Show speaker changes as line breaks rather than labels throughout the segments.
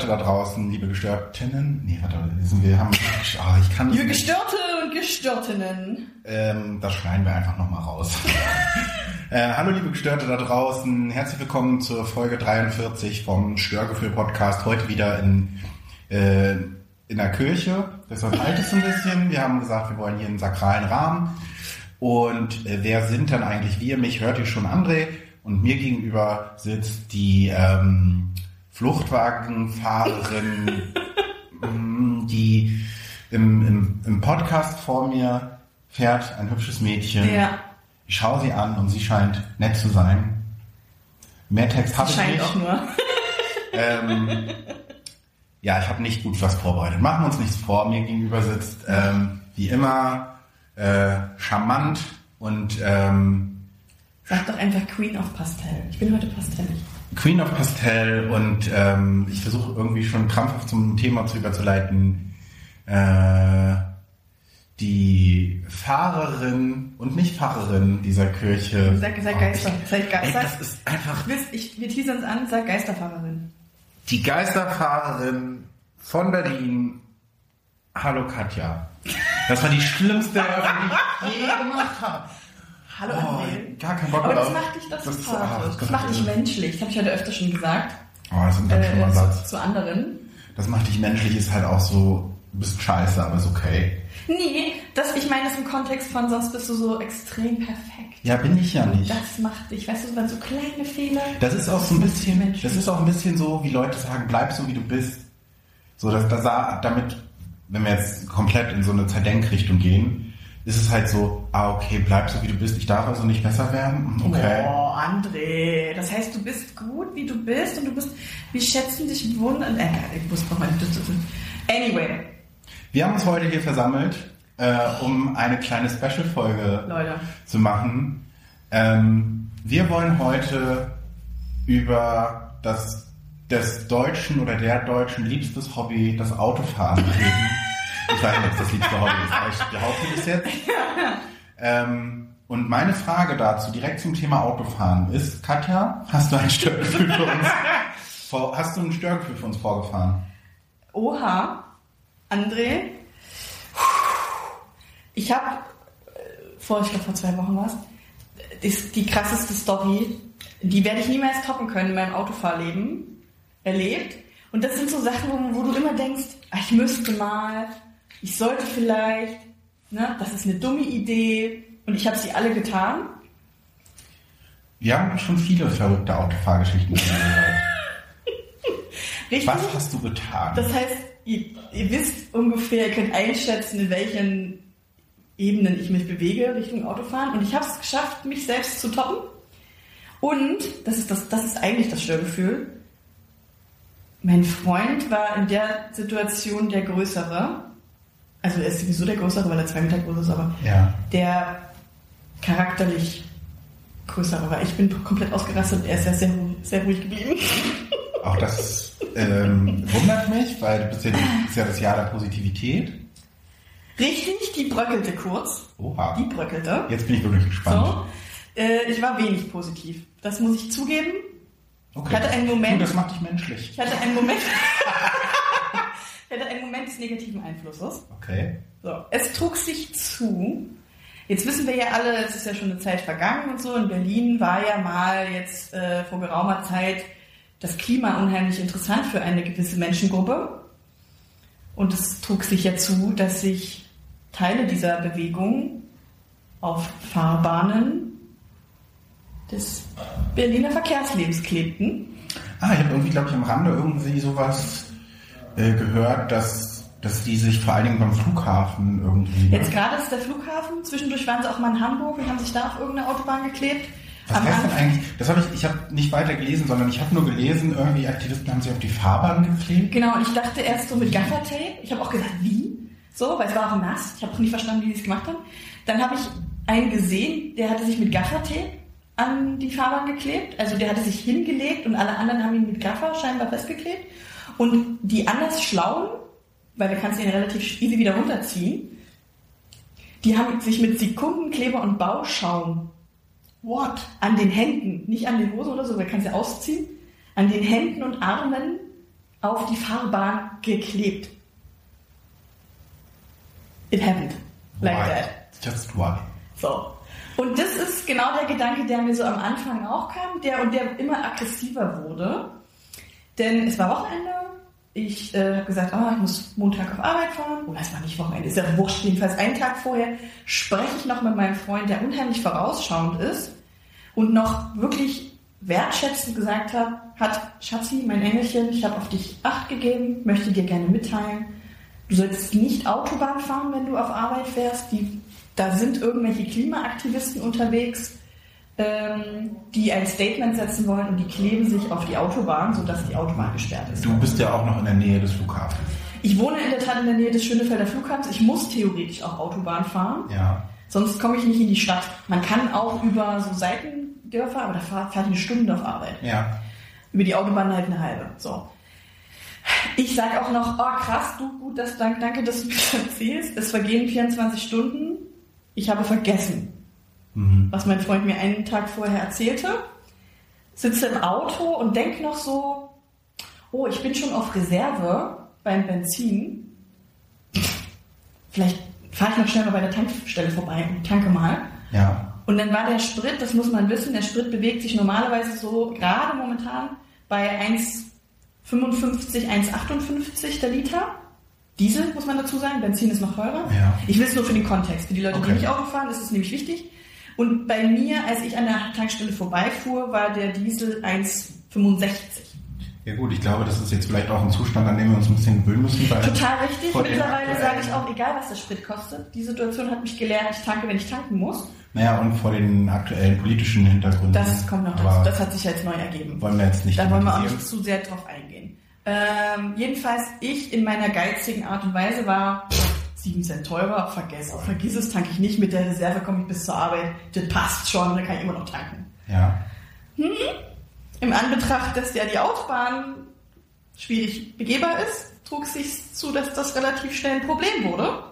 Gestörte da draußen, liebe Gestörtinnen, nee, warte, wir, wir haben, oh, ich kann
Liebe Gestörte und Gestörtinnen.
Ähm, das schneiden wir einfach nochmal raus. äh, hallo liebe Gestörte da draußen, herzlich willkommen zur Folge 43 vom Störgefühl Podcast. Heute wieder in, äh, in der Kirche. Das halt es ein bisschen. Wir haben gesagt, wir wollen hier einen sakralen Rahmen. Und äh, wer sind dann eigentlich wir? Mich hört ihr schon André und mir gegenüber sitzt die ähm, Fluchtwagenfahrerin, mm, die im, im, im Podcast vor mir fährt, ein hübsches Mädchen.
Ja.
Ich schaue sie an und sie scheint nett zu sein. Mehr Text habe ich nicht.
auch nur.
Ähm, ja, ich habe nicht gut was vorbereitet. Machen wir uns nichts vor. Mir gegenüber sitzt ähm, wie immer äh, charmant und ähm,
Sag doch einfach Queen of Pastell. Ich bin heute pastellig.
Queen of Pastell und ähm, ich versuche irgendwie schon krampfhaft zum Thema zu überzuleiten. Äh, die Fahrerin und nicht Pfarrerin dieser Kirche.
Sag, sag
Oh,
Geister.
ich-
Sag, Ge
Ey, das ist einfach
ich, wir teasern es an, sag Geisterfahrerin.
die Geisterfahrerin von Berlin. Hallo Katja. Das war die schlimmste die ich je gemacht habe.
Hallo
Oh, gar keinen Bock
Aber das macht dich doch
Das ist- ah,
Das
Gott,
macht dich menschlich. Das habe ich heute öfter schon gesagt.
Oh, das ist ein ganz
Äh,
Satz.
zu, zu anderen.
Das macht dich menschlich, ist halt auch so, du bist scheiße, aber ist okay.
Nee, das, ich meine das im Kontext von, sonst bist du so extrem perfekt.
Ja, bin ich ja nicht.
Das macht dich, weißt du, wenn so kleine Fehler.
Das ist auch so ein bisschen,
Menschlich.
das ist auch ein bisschen so, wie Leute sagen, bleib so wie du bist. So, dass da sah, damit, wenn wir jetzt komplett in so eine Zerdenkrichtung gehen, ist es halt so, ah, okay, bleib so wie du bist, ich darf also nicht besser werden, Hm, okay.
Oh, André. Das heißt, du bist gut, wie du bist und du bist, wir schätzen dich wundern. Äh, ich muss nochmal. Anyway,
Wir haben uns heute hier versammelt, äh, um eine kleine Special-Folge zu machen. Ähm, wir wollen heute über das des Deutschen oder der Deutschen liebstes Hobby, das Autofahren reden. Ich weiß nicht, ob es das liebste Hobby ist, aber ich behaupte das jetzt. Ähm, und meine Frage dazu, direkt zum Thema Autofahren, ist, Katja, hast du ein Störgefühl für uns, vor, hast du ein Störgefühl für uns vorgefahren?
Oha, André. Ich habe vor, ich glaube vor zwei Wochen was, ist die krasseste Story, die werde ich niemals toppen können in meinem Autofahrleben erlebt. Und das sind so Sachen, wo, wo du immer denkst, ah, ich müsste mal, ich sollte vielleicht, ne, das ist eine dumme Idee. Und ich habe sie alle getan.
Wir haben schon viele verrückte Autofahrgeschichten gehört. Was hast du getan?
Das heißt, ihr, ihr wisst ungefähr, ihr könnt einschätzen, in welchen Ebenen ich mich bewege Richtung Autofahren. Und ich habe es geschafft, mich selbst zu toppen. Und, das ist, das, das ist eigentlich das Störgefühl, mein Freund war in der Situation der Größere. Also er ist sowieso der Größere, weil er zwei Meter groß ist, aber
ja.
der charakterlich Größere war. Ich bin komplett ausgerastet und er ist ja sehr, sehr ruhig geblieben.
Auch das ähm, wundert mich, weil du bist ja, die, ist ja das Jahr der Positivität.
Richtig, die bröckelte kurz.
Oha.
Die bröckelte.
Jetzt bin ich wirklich gespannt.
So. Äh, ich war wenig positiv. Das muss ich zugeben.
Okay.
Ich hatte einen Moment-
Du, das macht dich menschlich.
Ich hatte einen Moment. ich hatte einen Moment des negativen Einflusses.
Okay.
So. Es trug sich zu. Jetzt wissen wir ja alle, es ist ja schon eine Zeit vergangen und so. In Berlin war ja mal jetzt äh, vor geraumer Zeit das Klima unheimlich interessant für eine gewisse Menschengruppe. Und es trug sich ja zu, dass sich Teile dieser Bewegung auf Fahrbahnen des Berliner Verkehrslebens klebten.
Ah, ich habe irgendwie, glaube ich, am Rande irgendwie sowas äh, gehört, dass, dass die sich vor allen Dingen beim Flughafen irgendwie.
Jetzt gerade ist der Flughafen, zwischendurch waren sie auch mal in Hamburg und haben sich da auf irgendeine Autobahn geklebt.
Was
Am
heißt denn eigentlich? Das habe ich, ich habe nicht weiter gelesen, sondern ich habe nur gelesen, irgendwie Aktivisten haben sich auf die Fahrbahn geklebt.
Genau, und ich dachte erst so mit Gaffertape. Ich habe auch gesagt, wie? So, weil es war auch nass. Ich habe auch nicht verstanden, wie die es gemacht haben. Dann habe ich einen gesehen, der hatte sich mit Gaffertape an die Fahrbahn geklebt. Also der hatte sich hingelegt und alle anderen haben ihn mit Gaffer scheinbar festgeklebt. Und die anders Schlauen, weil da kannst du ihn relativ easy wieder runterziehen, die haben sich mit Sekundenkleber und Bauschaum
What?
an den Händen, nicht an den Hosen oder so, weil kannst du ja ausziehen, an den Händen und Armen auf die Fahrbahn geklebt. It happened. Like
Why?
that.
Just why?
So. Und das ist genau der Gedanke, der mir so am Anfang auch kam, der und der immer aggressiver wurde. Denn es war Wochenende. Ich äh, habe gesagt, ah, ich muss Montag auf Arbeit fahren. Oder es war nicht Wochenende, ist ja wurscht. Jedenfalls einen Tag vorher spreche ich noch mit meinem Freund, der unheimlich vorausschauend ist und noch wirklich wertschätzend gesagt hat, hat Schatzi, mein Engelchen, ich habe auf dich Acht gegeben, möchte dir gerne mitteilen. Du sollst nicht Autobahn fahren, wenn du auf Arbeit fährst. Die, da sind irgendwelche Klimaaktivisten unterwegs, die ein Statement setzen wollen und die kleben sich auf die Autobahn, sodass die Autobahn gesperrt ist.
Du bist ja auch noch in der Nähe des Flughafens.
Ich wohne in der Tat in der Nähe des Schönefelder Flughafens. Ich muss theoretisch auch Autobahn fahren,
Ja.
sonst komme ich nicht in die Stadt. Man kann auch über so Seitendörfer, aber da fahre fahr ich eine Stunde auf Arbeit.
Ja.
Über die Autobahn halt eine halbe. So. Ich sage auch noch, oh krass, du, gut, das, danke, danke, dass du mir das erzählst. Es vergehen 24 Stunden. Ich habe vergessen,
Mhm.
was mein Freund mir einen Tag vorher erzählte. Sitze im Auto und denke noch so, oh, ich bin schon auf Reserve beim Benzin. Vielleicht fahre ich noch schnell mal bei der Tankstelle vorbei und tanke mal.
Ja.
Und dann war der Sprit, das muss man wissen, der Sprit bewegt sich normalerweise so gerade momentan bei 1,55, 1,58 der Liter. Diesel, muss man dazu sagen, Benzin ist noch teurer.
Ja.
Ich will es nur für den Kontext. Für die Leute,
Okay.
die nicht Auto fahren, ist es nämlich wichtig. Und bei mir, als ich an der Tankstelle vorbeifuhr, war der Diesel 1,65.
Ja gut, ich glaube, das ist jetzt vielleicht auch ein Zustand, an dem wir uns ein bisschen gewöhnen müssen.
Total richtig. Mittlerweile sage ich auch, egal was der Sprit kostet. Die Situation hat mich gelehrt, ich tanke, wenn ich tanken muss.
Naja, und vor den aktuellen politischen Hintergründen.
Das kommt noch dazu. Das hat sich jetzt neu ergeben.
wollen wir jetzt nicht
Da wollen wir auch nicht zu sehr drauf eingehen. Ähm, jedenfalls, ich in meiner geizigen Art und Weise war 7 Cent teurer, vergiss, vergiss es, tanke ich nicht, mit der Reserve komme ich bis zur Arbeit, das passt schon, da kann ich immer noch tanken.
Ja.
Im Anbetracht, dass ja die Autobahn schwierig begehbar ist, trug es sich zu, dass das relativ schnell ein Problem wurde.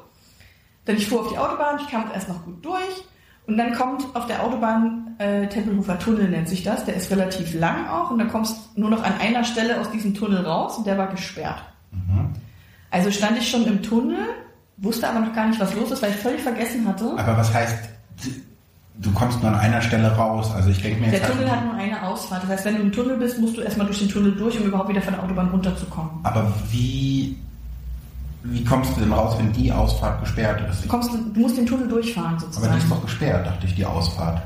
Denn ich fuhr auf die Autobahn, ich kam erst noch gut durch und dann kommt auf der Autobahn äh, Tempelhofer Tunnel nennt sich das, der ist relativ lang auch und dann kommst nur noch an einer Stelle aus diesem Tunnel raus und der war gesperrt.
Mhm.
Also stand ich schon im Tunnel, wusste aber noch gar nicht, was los ist, weil ich völlig vergessen hatte.
Aber was heißt, du kommst nur an einer Stelle raus? Also ich denke mir
Der
jetzt
Tunnel
halt,
hat nur eine Ausfahrt. Das heißt, wenn du im Tunnel bist, musst du erstmal durch den Tunnel durch, um überhaupt wieder von der Autobahn runterzukommen.
aber wie, wie kommst du denn raus, wenn die Ausfahrt gesperrt ist?
Du, kommst, du musst den Tunnel durchfahren
Aber
sozusagen.
die ist doch gesperrt, dachte ich, die Ausfahrt.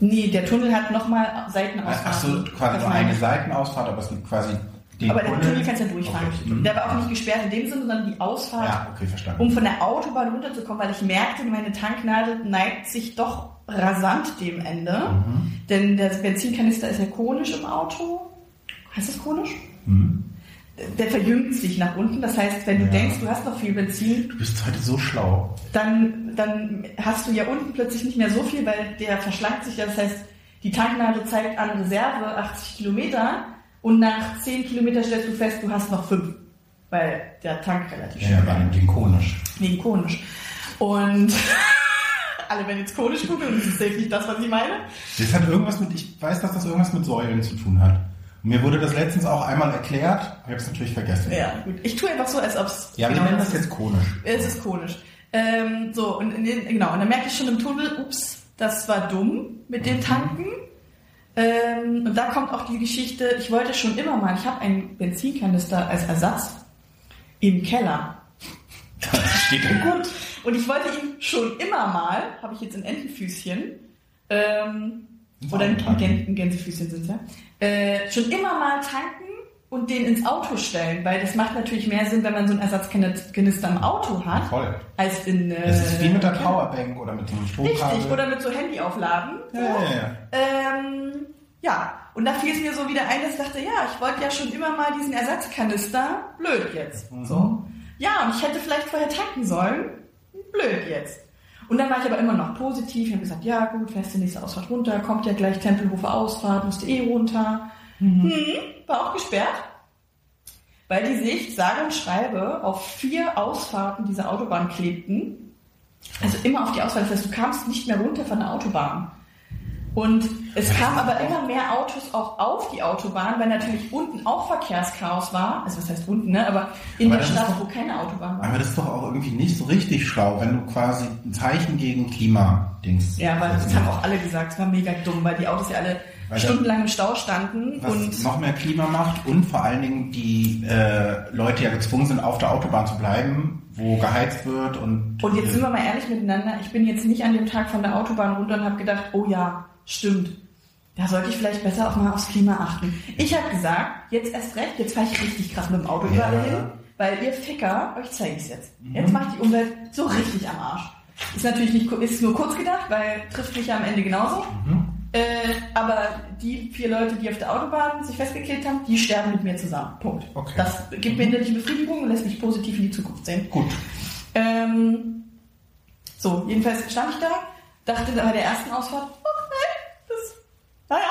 nee, der Tunnel hat nochmal Seitenausfahrten.
Ach so, quasi nur eine. Seitenausfahrt, aber es gibt quasi den
Aber der Tunnel kannst du ja durchfahren.
Okay. Mhm.
Der war auch nicht gesperrt in dem Sinne, sondern die Ausfahrt,
Ja, okay, verstanden.
um von der Autobahn runterzukommen, weil ich merkte, meine Tanknadel neigt sich doch rasant dem Ende.
Mhm.
Denn der Benzinkanister ist ja konisch im Auto. Heißt das konisch?
Mhm.
Der verjüngt sich nach unten. Das heißt, wenn du
Ja.
denkst, du hast noch viel Benzin,
Du bist heute so schlau.
dann, dann hast du ja unten plötzlich nicht mehr so viel, weil der verschlankt sich ja. Das heißt, die Tanknadel zeigt an Reserve 80 Kilometer und nach 10 Kilometer stellst du fest, du hast noch 5. Weil der Tank relativ
Ja,
schnell
ja, wegen konisch.
Wegen konisch. Und alle werden jetzt konisch googeln, das ist safe nicht das, was ich meine.
Das hat irgendwas mit, ich weiß, dass das irgendwas mit Säulen zu tun hat. Und mir wurde das letztens auch einmal erklärt, ich habe es natürlich vergessen.
Ja, gut. Ich tue einfach so, als ob es.
Ja, wir nennen das jetzt konisch.
Es ist konisch. Ähm, so, und in den, genau, und dann merke ich schon im Tunnel, ups, das war dumm mit dem Tanken. Ähm, und da kommt auch die Geschichte, ich wollte schon immer mal, ich habe einen Benzinkanister als Ersatz im Keller.
Das steht da gut.
Und ich wollte ihn schon immer mal, habe ich jetzt ein Entenfüßchen, ähm, oder. Gän- ein Gänsefüßchen sind ja, äh, schon immer mal tanken und den ins Auto stellen, weil das macht natürlich mehr Sinn, wenn man so einen Ersatzkanister im Auto hat,
Voll.
als in... Äh,
Das ist wie mit der. Powerbank oder mit einem Stromkabel.
Richtig, oder mit so Handy aufladen.
Ja, ja, ja.
Ähm, ja, und da fiel es mir so wieder ein, dass ich dachte, ja, ich wollte ja schon immer mal diesen Ersatzkanister. Blöd jetzt.
Mhm.
So. Ja, und ich hätte vielleicht vorher tanken sollen. Blöd jetzt. Und dann war ich aber immer noch positiv. Ich habe gesagt, ja gut, fährst die nächste Ausfahrt runter, kommt ja gleich Tempelhofer Ausfahrt, musste eh runter. Hm, war auch gesperrt. Weil die sich, sage und schreibe, auf vier Ausfahrten dieser Autobahn klebten. Also immer auf die Ausfahrt. Das heißt, du kamst nicht mehr runter von der Autobahn. Und es kamen aber immer mehr Autos auch auf die Autobahn, weil natürlich unten auch Verkehrschaos war. Also was heißt unten, ne? Aber in
Aber
der Stadt,
doch-
wo keine Autobahn war.
Aber das ist doch auch irgendwie nicht so richtig schlau, wenn du quasi ein Zeichen gegen Klimadings.
Ja, weil das haben auch alle gesagt, es war mega dumm, weil die Autos ja alle
Weil
stundenlang im Stau standen
was
und
noch mehr Klima macht und vor allen Dingen die äh, Leute ja gezwungen sind, auf der Autobahn zu bleiben, wo geheizt wird und.
Und jetzt sind wir mal ehrlich miteinander. Ich bin jetzt nicht an dem Tag von der Autobahn runter und habe gedacht, oh ja, stimmt. Da sollte ich vielleicht besser auch mal aufs Klima achten. Ich habe gesagt, jetzt erst recht, jetzt fahre ich richtig krass mit dem Auto
Ja.
überall hin, weil ihr Ficker, euch zeige ich es jetzt. Jetzt macht die Umwelt so richtig am Arsch. Ist natürlich nicht, ist nur kurz gedacht, weil trifft mich ja am Ende genauso. Äh, aber die vier Leute, die auf der Autobahn sich festgeklebt haben, die sterben mit mir zusammen. Punkt.
Okay.
Das gibt mir innerliche Befriedigung und lässt mich positiv in die Zukunft sehen.
Gut.
Ähm, so, jedenfalls stand ich da, dachte bei der ersten Ausfahrt, nee, das, naja,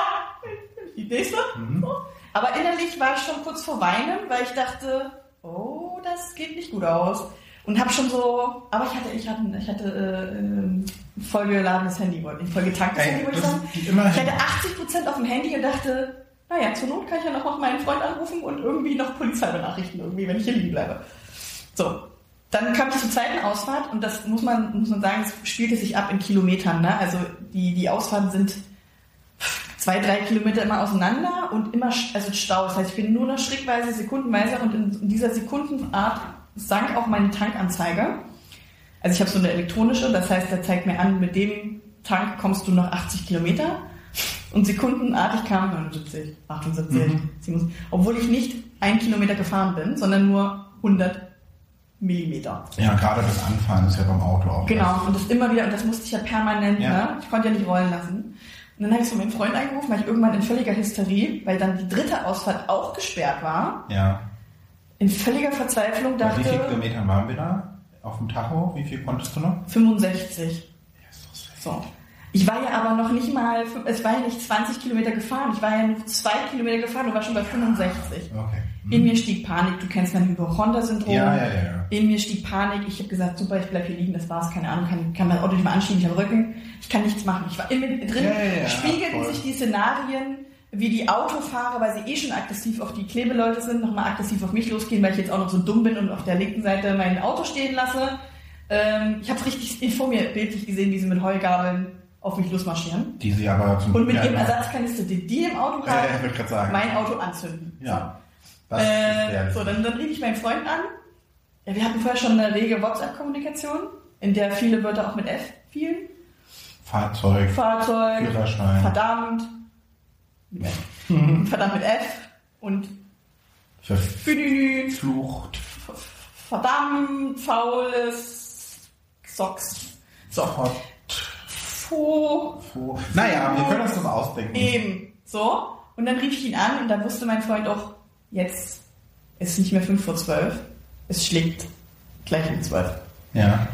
die nächste. So. Aber innerlich war ich schon kurz vor Weinen, weil ich dachte, oh, das geht nicht gut aus. Und habe schon so, aber ich hatte, ich hatte, ich hatte äh, vollgeladenes Handy, wollte nicht vollgetanktes
Ey,
Handy, wollte ich sagen. Ich hatte 80% auf dem Handy und dachte, naja, zur Not kann ich ja noch auf meinen Freund anrufen und irgendwie noch Polizei benachrichten, irgendwie, wenn ich hier liegen bleibe. So. Dann kam ich zur zweiten Ausfahrt und das muss man, muss man sagen, es spielte sich ab in Kilometern. Ne? Also die, die Ausfahrten sind zwei, drei Kilometer immer auseinander und immer also Stau. Das heißt, ich bin nur noch schrittweise, sekundenweise und in, in dieser Sekundenart sank auch meine Tankanzeige. Also ich habe so eine elektronische, das heißt, der zeigt mir an, mit dem Tank kommst du noch 80 Kilometer. Und sekundenartig kam 79, 78,
Mhm.
77, obwohl ich nicht ein Kilometer gefahren bin, sondern nur 100 Millimeter.
Ja, gerade das Anfahren ist ja beim Auto auch.
Genau, und das immer wieder, und das musste ich ja permanent,
Ja.
ne? Ich konnte ja nicht rollen lassen. Und dann habe ich so meinen Freund angerufen, weil ich irgendwann in völliger Hysterie, weil dann die dritte Ausfahrt auch gesperrt war,
Ja.
in völliger Verzweiflung
Bei wie viel
dachte,
Kilometern waren wir da? Auf dem Tacho? Wie viel konntest du noch?
65. So. Ich war ja aber noch nicht mal, es war ja nicht 20 Kilometer gefahren, ich war ja nur zwei Kilometer gefahren und war schon bei 65.
Okay.
In mir stieg Panik, du kennst mein Hypochonder-Syndrom.
Ja, ja, ja, ja.
In mir stieg Panik, ich habe gesagt, super, ich bleib hier liegen, das war's, keine Ahnung, kann, kann mein Auto nicht mehr anschieben, ich habe Rücken, ich kann nichts machen. Ich war in mir drin,
Ja, ja, ja,
spiegelten
voll.
sich die Szenarien, wie die Autofahrer, weil sie eh schon aggressiv auf die Klebeleute sind, nochmal aggressiv auf mich losgehen, weil ich jetzt auch noch so dumm bin und auf der linken Seite mein Auto stehen lasse. Ähm, ich habe richtig vor mir bildlich gesehen, wie sie mit Heugabeln auf mich losmarschieren.
Die sie aber zum
Und mit
ja,
ihrem
ja.
Ersatzkanister, den die im Auto
Ja,
haben,
ja, sagen.
mein Auto anzünden.
Ja.
Äh, so, dann, dann rief ich meinen Freund an. Ja, wir hatten vorher schon eine rege WhatsApp-Kommunikation, in der viele Wörter auch mit F fielen.
Fahrzeug,
Fahrzeug,
Führerschein.
verdammt, verdammt mit F und
Verflucht.
verdammt, faules, Socks, so, Fo,
Fu- Naja, wir können uns das ausdenken.
Eben. So. Und dann rief ich ihn an und da wusste mein Freund auch, jetzt ist nicht mehr 5 vor 12. Es schlägt gleich um 12.
Ja.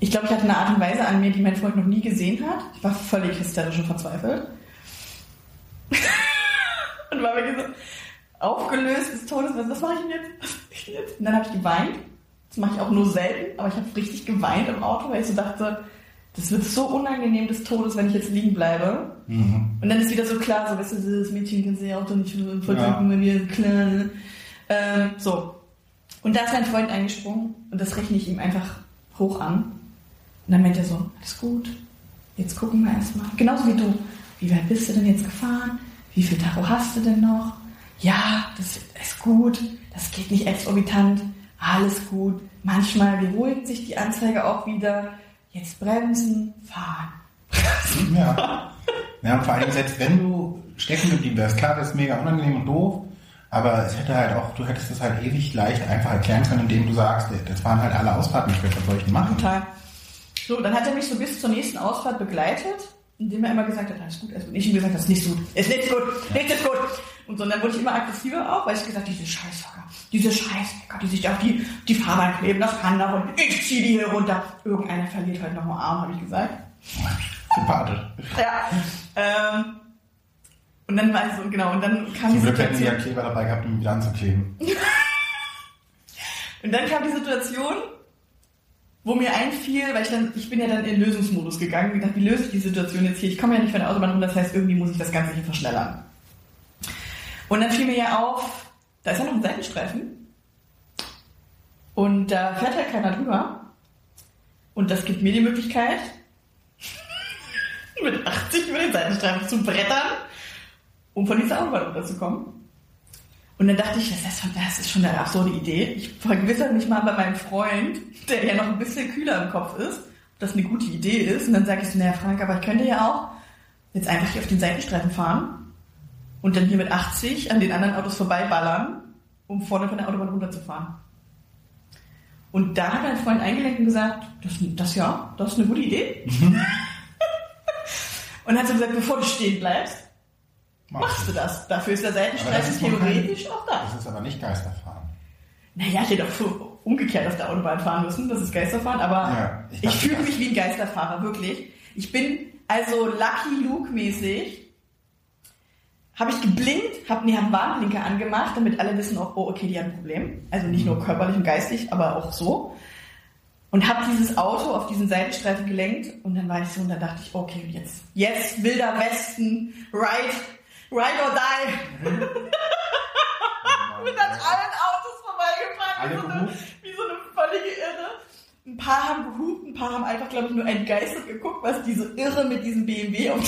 Ich glaube, ich hatte eine Art und Weise an mir, die mein Freund noch nie gesehen hat. Ich war völlig hysterisch und verzweifelt. und war wirklich so aufgelöst des Todes. Was, was mache ich denn jetzt? Was mache ich denn jetzt? Und dann habe ich geweint. Das mache ich auch nur selten, aber ich habe richtig geweint im Auto, weil ich so dachte, das wird so unangenehm des Todes, wenn ich jetzt liegen bleibe.
Mhm.
Und dann ist wieder so klar, so, weißt du, das Mädchen kann sich ja Auto nicht voll
Ja.
ja. wenn wir klar. ne? Ähm, so. Und da ist mein Freund eingesprungen und das rechne ich ihm einfach hoch an. Und dann meint er so, alles gut, jetzt gucken wir erstmal. Genauso wie du. Wie weit bist du denn jetzt gefahren? Wie viel Tacho hast du denn noch? Ja, das ist gut. Das geht nicht exorbitant. Alles gut. Manchmal beruhigt sich die Anzeige auch wieder. Jetzt bremsen, fahren.
Ja. Ja, und vor allem, selbst wenn du stecken geblieben wärst, klar, das ist mega unangenehm und doof, aber es hätte halt auch, du hättest es halt ewig leicht einfach erklären können, indem du sagst, das waren halt alle Ausfahrten nicht, was soll ich denn machen?
Total. So, dann hat er mich so bis zur nächsten Ausfahrt begleitet, indem er immer gesagt hat, alles gut, alles gut. Ich ihm gesagt, das ist nicht so gut, ist nicht gut, nichts ist gut. Und so, und dann wurde ich immer aggressiver auch, weil ich gesagt diese Scheißfucker, diese Scheißfucker, die sich auf die, die Fahrbahn kleben, das kann doch und ich zieh die hier runter. Irgendeiner verliert heute noch mal Arm, habe ich gesagt.
Sympathisch.
Ja. Ähm, und dann war ich so, genau, und dann kam die
Zum Glück hätten sie ja
Situation.
Kleber dabei gehabt, um ihn wieder anzukleben.
Und dann kam die Situation, wo mir einfiel, weil ich dann, ich bin ja dann in Lösungsmodus gegangen und gedacht, wie löse ich die Situation jetzt hier? Ich komme ja nicht von der Autobahn runter, das heißt, irgendwie muss ich das Ganze hier verschnellern. Und dann fiel mir ja auf, da ist ja noch ein Seitenstreifen. Und da fährt halt keiner drüber. Und das gibt mir die Möglichkeit, mit 80 über den Seitenstreifen zu brettern, um von dieser Autobahn runterzukommen. Und dann dachte ich, das ist, schon, das ist schon eine absurde Idee. Ich vergewissere mich mal bei meinem Freund, der ja noch ein bisschen kühler im Kopf ist, ob das eine gute Idee ist. Und dann sage ich so, naja Frank, aber ich könnte ja auch jetzt einfach hier auf den Seitenstreifen fahren und dann hier mit 80 an den anderen Autos vorbeiballern, um vorne von der Autobahn runterzufahren. Und da hat mein Freund eingelenkt und gesagt, das, das ja, das ist eine gute Idee. und hat so gesagt, bevor du stehen bleibst, machst du das. Dafür ist der Seitenstreifen theoretisch
kein,
auch da.
Das ist aber nicht Geisterfahren.
Naja, ich hätte auch umgekehrt auf der Autobahn fahren müssen, das ist Geisterfahren, aber
Ja,
ich,
ich
fühle mich wie ein Geisterfahrer, wirklich. Ich bin also Lucky Luke mäßig. Habe ich geblinkt, habe hab einen Warnblinker angemacht, damit alle wissen, oh, oh, okay, die hat ein Problem. Also nicht nur körperlich und geistig, aber auch so. Und habe dieses Auto auf diesen Seitenstreifen gelenkt und dann war ich so und dann dachte ich, okay, jetzt, jetzt wilder Westen, ride, ride or die. bin an allen Autos vorbeigefahren, wie, so eine, wie so eine völlige Irre. Ein paar haben gehupt, ein paar haben einfach, glaube ich, nur entgeistert geguckt, was diese Irre mit diesem BMW auf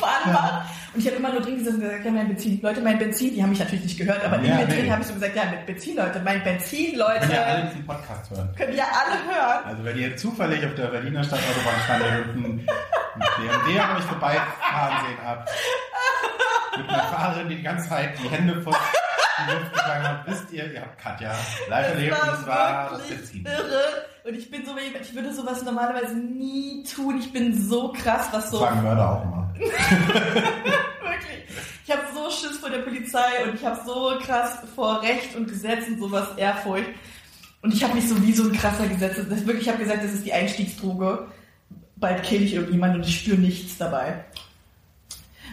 macht. Und ich habe immer nur drin gesessen und gesagt, ja, mein Benzin. Leute, mein Benzin, die haben mich natürlich nicht gehört, aber
Ja,
in mir
nee.
drin habe ich so gesagt, ja, mit Benzin, Leute, mein Benzin, Leute,
Wenn ihr alle diesen Podcast hören.
könnt ihr alle hören.
Also wenn ihr zufällig auf der Berliner Stadtautobahn standet und einen BMW an euch vorbeifahren sehen habt, mit einer Fahrerin, die die ganze Zeit die Hände vor die Luft geschlagen hat, wisst ihr, ihr habt Katja live erlebt und es war das Benzin.
irre. Und ich bin so ich würde sowas normalerweise nie tun. Ich bin so krass, was so
sagen Mörder auch immer.
Wirklich. Ich habe so Schiss vor der Polizei und ich habe so krass vor Recht und Gesetz und sowas Ehrfurcht. Und ich habe mich so wie so ein krasser Gesetz. Das ist wirklich, ich habe gesagt, das ist die Einstiegsdroge. Bald kill ich irgendjemanden und ich spüre nichts dabei.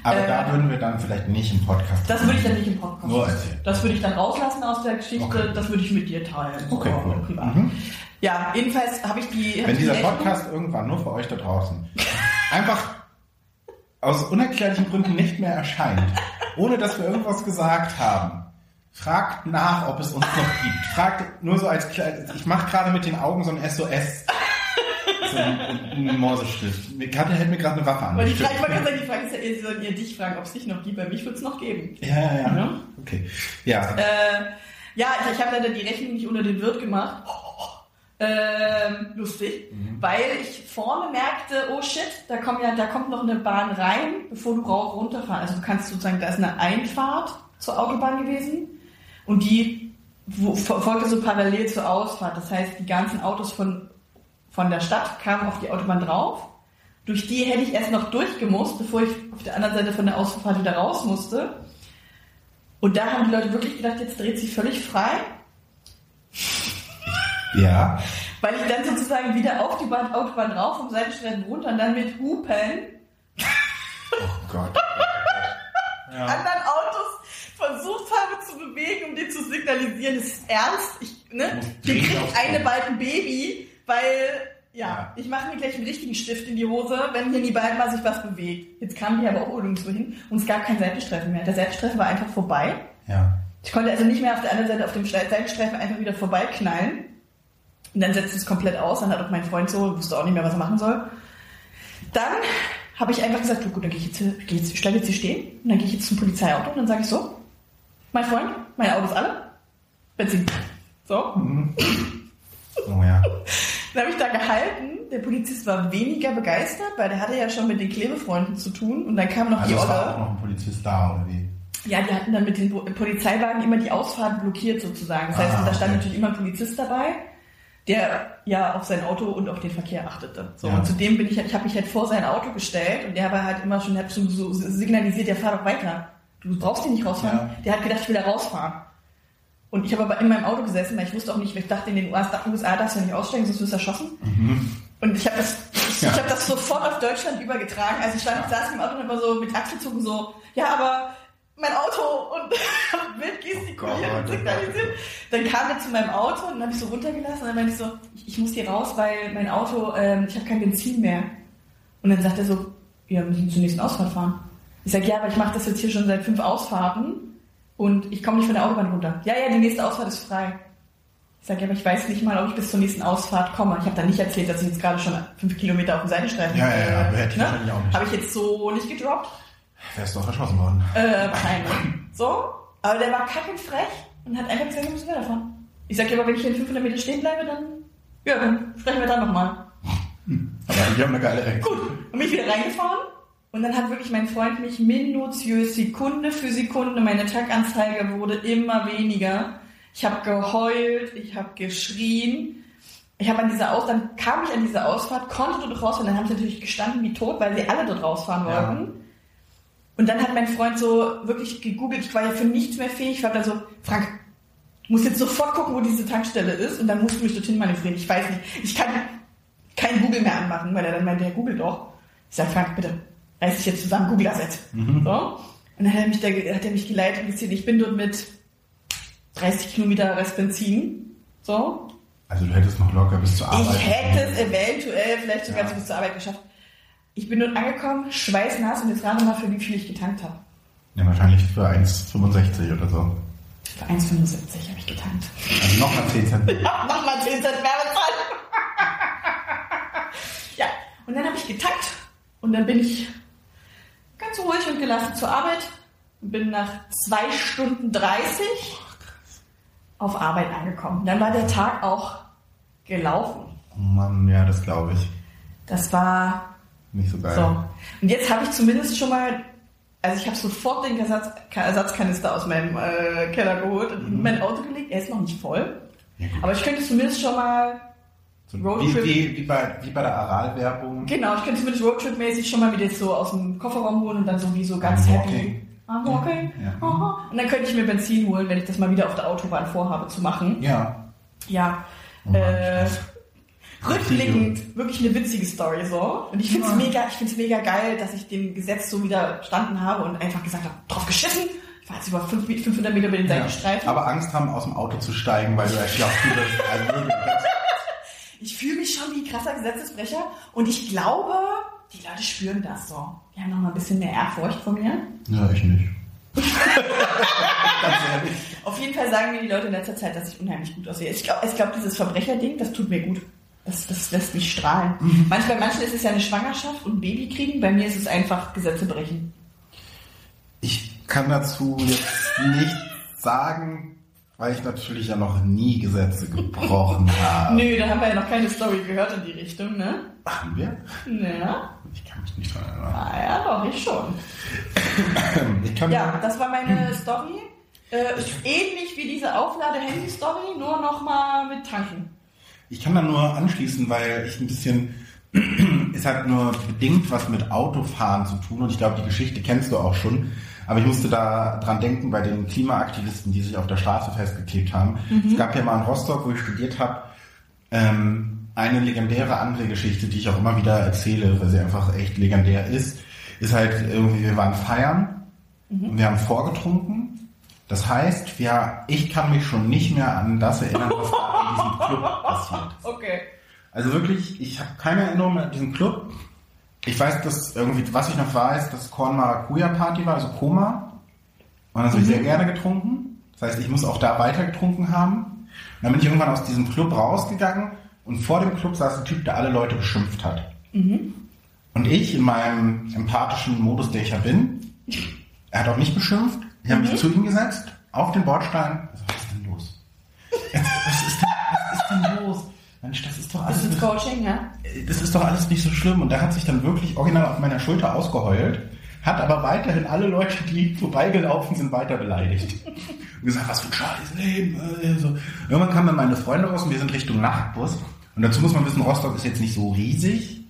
Aber
Äh,
da würden wir dann vielleicht nicht im Podcast.
Das würde ich dann nicht im Podcast.
Nur erzählen.
Das würde ich dann rauslassen aus der Geschichte.
Okay.
Das würde ich mit dir teilen.
Okay, cool.
Privat.
Mhm.
Ja, jedenfalls habe ich die.
Wenn
ich die
dieser
Rechnung-
Podcast irgendwann nur für euch da draußen einfach aus unerklärlichen Gründen nicht mehr erscheint, ohne dass wir irgendwas gesagt haben, fragt nach, ob es uns noch gibt. Fragt nur so als kleines, ich mache gerade mit den Augen so ein SOS. So ein, ein Morsestift. Katja hält mir gerade eine Waffe an.
Aber die Frage, ich wollte gerade sagen, die Frage ist ja, ihr sollt ihr dich fragen, ob es dich noch gibt. Bei mich wird es noch geben.
Ja, ja, ja.
Ja.
Okay. Ja.
Äh, ja, ich, ich habe leider die Rechnung nicht unter den Wirt gemacht. Ähm, lustig, weil ich vorne merkte, oh shit, da kommt ja, da kommt noch eine Bahn rein, bevor du rauf runterfahren. Also du kannst sozusagen, da ist eine Einfahrt zur Autobahn gewesen und die folgte so parallel zur Ausfahrt. Das heißt, die ganzen Autos von, von der Stadt kamen auf die Autobahn drauf. Durch die hätte ich erst noch durchgemusst, bevor ich auf der anderen Seite von der Ausfahrt wieder raus musste. Und da haben die Leute wirklich gedacht, jetzt dreht sie völlig frei,
Ja.
weil ich dann sozusagen wieder auf die Bahn, Autobahn rauf, vom Seitenstreifen runter und dann mit Hupen
Oh Gott. Ja.
anderen Autos versucht habe zu bewegen, um denen zu signalisieren, es ist ernst. Ich, ne?
dringend
kriegt eine bald ein Baby, weil, ja,
Ja.
ich mache mir gleich einen richtigen Stift in die Hose, wenn hier nie bald mal sich was bewegt. Jetzt kamen die aber auch irgendwo hin und es gab keinen Seitenstreifen mehr. Der Seitenstreifen war einfach vorbei.
Ja.
Ich konnte also nicht mehr auf der anderen Seite auf dem Seitenstreifen einfach wieder vorbeiknallen. Und dann setzte es komplett aus. Dann hat auch mein Freund so, wusste auch nicht mehr, was er machen soll. Dann habe ich einfach gesagt, du, gut, dann gehe ich jetzt, hier- geh jetzt, bleibe jetzt hier stehen. Und dann gehe ich jetzt zum Polizeiauto und dann sage ich so, mein Freund, mein Auto ist alle. Benzin. So.
Oh ja.
Dann habe ich da gehalten. Der Polizist war weniger begeistert, weil der hatte ja schon mit den Klebefreunden zu tun. Und dann kam noch
Also
die
es war
Olle.
auch noch ein Polizist da, oder wie?
Ja, die hatten dann mit den Polizeiwagen immer die Ausfahrt blockiert sozusagen. Das heißt,
Ah,
da stand
okay.
natürlich immer ein Polizist dabei, der ja auf sein Auto und auf den Verkehr achtete. So,
Ja.
und zudem bin ich, halt- ich habe mich halt vor sein Auto gestellt und der war halt immer schon, hat schon so signalisiert, der fahr doch weiter. Du brauchst den nicht rausfahren.
Ja.
Der hat gedacht, ich will da rausfahren. Und ich habe aber in meinem Auto gesessen, weil ich wusste auch nicht, ich dachte in den USA, USA darfst du ja nicht aussteigen, sonst wirst du erschossen. Und ich habe das, ich,
Ja.
habe das sofort auf Deutschland übergetragen. Also ich stand, saß im Auto und immer so mit Achselzucken so, ja, aber mein Auto und wild gestikuliert
Oh
und signalisiert. Dann kam er zu meinem Auto und dann habe ich so runtergelassen und dann meinte ich so, ich, ich muss hier raus, weil mein Auto, ähm, ich habe kein Benzin mehr. Und dann sagt er so, ja, wir müssen zur nächsten Ausfahrt fahren. Ich sage, ja, aber ich mache das jetzt hier schon seit fünf Ausfahrten und ich komme nicht von der Autobahn runter. Ja, ja, die nächste Ausfahrt ist frei. Ich sage, ja, aber ich weiß nicht mal, ob ich bis zur nächsten Ausfahrt komme. Ich habe dann nicht erzählt, dass ich jetzt gerade schon fünf Kilometer auf dem Seitenstreifen
Ja, ja, ja, aber hätte ich
ne?
wahrscheinlich auch nicht.
Habe ich jetzt so nicht gedroppt.
Wärst doch verschossen worden.
Äh, wahrscheinlich. So, aber der war kackenfrech und hat einfach gesagt, wir müssen weiterfahren. Ich sag ja, aber wenn ich hier in 500 Meter stehen bleibe, dann, ja, dann sprechen wir dann nochmal.
Aber die haben eine geile Ecke.
Gut, und bin ich wieder reingefahren und dann hat wirklich mein Freund mich minutiös Sekunde für Sekunde, meine Taganzeige wurde immer weniger. Ich habe geheult, ich habe geschrien. Ich habe an dieser Aus, dann kam ich an diese Ausfahrt, konnte dort rausfahren, dann haben sie natürlich gestanden wie tot, weil sie alle dort rausfahren
Ja.
wollten. Und dann hat mein Freund so wirklich gegoogelt, ich war ja für nichts mehr fähig, ich war dann so, Frank, du musst jetzt sofort gucken, wo diese Tankstelle ist und dann musst du mich dorthin manövrieren. Ich weiß nicht, ich kann kein Google mehr anmachen, weil er dann meinte, ja, Google doch. Ich sag, Frank, bitte, reiß dich jetzt zusammen, Google das jetzt. So. Und dann hat er mich, da, hat er mich geleitet und gesehen, ich bin dort mit 30 Kilometer Rest Benzin. So.
Also du hättest noch locker bis zur Arbeit.
Ich hätte es eventuell vielleicht sogar
Ja.
bis zur Arbeit geschafft. Ich bin dort angekommen, schweißnass und jetzt rate mal, für wie viel ich getankt habe.
Ja, wahrscheinlich für 1,65 oder so.
Für 1,75 habe ich getankt.
Also nochmal 10 Cent.
Ja, nochmal 10 Cent mehr bezahlt. ja, und dann habe ich getankt und dann bin ich ganz ruhig und gelassen zur Arbeit und bin nach 2 Stunden 30 auf Arbeit angekommen. Dann war der Tag auch gelaufen.
Oh Mann, ja, das glaube ich.
Das war
Nicht so geil.
so. Und jetzt habe ich zumindest schon mal, also ich habe sofort den Ersatz, Ersatzkanister aus meinem äh, Keller geholt und in mein Auto gelegt. Er ist noch nicht voll.
Ja.
Aber ich könnte zumindest schon mal
So,
Roadtrip-
wie, wie, wie, bei, wie bei der Aral-Werbung.
Genau, ich könnte zumindest Roadtrip-mäßig schon mal wieder so aus dem Kofferraum holen und dann sowieso ganz
I'm
happy.
walking.
I'm walking.
Ja.
Aha. Und dann könnte ich mir Benzin holen, wenn ich das mal wieder auf der Autobahn vorhabe zu machen.
Ja.
Ja.
Oh
äh, rückblickend wirklich eine witzige Story so. Und ich finde es
Ja.
mega, ich finde es mega geil, dass ich dem Gesetz so widerstanden habe und einfach gesagt habe, drauf geschissen. Ich war jetzt über fünf- 500 Meter über den
ja.
Seitenstreifen.
Aber Angst haben, aus dem Auto zu steigen, weil du ja du bist also wirklich
Ich fühle mich schon wie ein krasser Gesetzesbrecher und ich glaube, die Leute spüren das so. Die haben noch mal ein bisschen mehr Ehrfurcht vor mir.
Ja, ich nicht.
Auf jeden Fall sagen mir die Leute in letzter Zeit, dass ich unheimlich gut aussehe. Ich glaube, glaub, dieses Verbrecherding, das tut mir gut. Das, das lässt mich strahlen. Manch, bei manchen ist es ja eine Schwangerschaft und Baby kriegen. Bei mir ist es einfach Gesetze brechen.
Ich kann dazu jetzt nichts sagen, weil ich natürlich ja noch nie Gesetze gebrochen habe.
Nö, da haben wir ja noch keine Story gehört in die Richtung, ne?
Haben wir?
Ja.
Ich kann mich nicht dran erinnern.
Ah ja, doch, ich schon.
Ich kann
Ja, das war meine Story. Äh, ist ähnlich wie diese Auflade-Handy-Story, nur nochmal mit Tanken.
Ich kann da nur anschließen, weil ich ein bisschen, es hat nur bedingt was mit Autofahren zu tun und ich glaube, die Geschichte kennst du auch schon. Aber ich musste da dran denken bei den Klimaaktivisten, die sich auf der Straße festgeklebt haben. Es gab ja mal in Rostock, wo ich studiert habe, ähm, eine legendäre andere Geschichte, die ich auch immer wieder erzähle, weil sie einfach echt legendär ist, ist halt irgendwie, wir waren feiern und wir haben vorgetrunken. Das heißt, wir, ich kann mich schon nicht mehr an das erinnern, was da in diesem Club passiert ist.
Okay.
Also wirklich, ich habe keine Erinnerung mehr an diesen Club. Ich weiß, dass irgendwie, was ich noch weiß, dass Korn Maracuja Party war, also Koma. Und das habe ich sehr gerne getrunken. Das heißt, ich muss auch da weiter getrunken haben. Und dann bin ich irgendwann aus diesem Club rausgegangen und vor dem Club saß ein Typ, der alle Leute beschimpft hat. Und ich in meinem empathischen Modus, der ich ja bin, er hat auch mich beschimpft. Ich habe mich zu ihm gesetzt, auf den Bordstein. Was ist denn los? Was ist denn, was ist denn los? Mensch, das ist doch alles.
Das ist Coaching, ja?
das ist doch alles nicht so schlimm. Und der hat sich dann wirklich original auf meiner Schulter ausgeheult, hat aber weiterhin alle Leute, die vorbeigelaufen sind, weiter beleidigt. Und gesagt, was für ein scheiß Leben. äh, So. Irgendwann kamen dann meine Freunde raus und wir sind Richtung Nachtbus. Und dazu muss man wissen, Rostock ist jetzt nicht so riesig.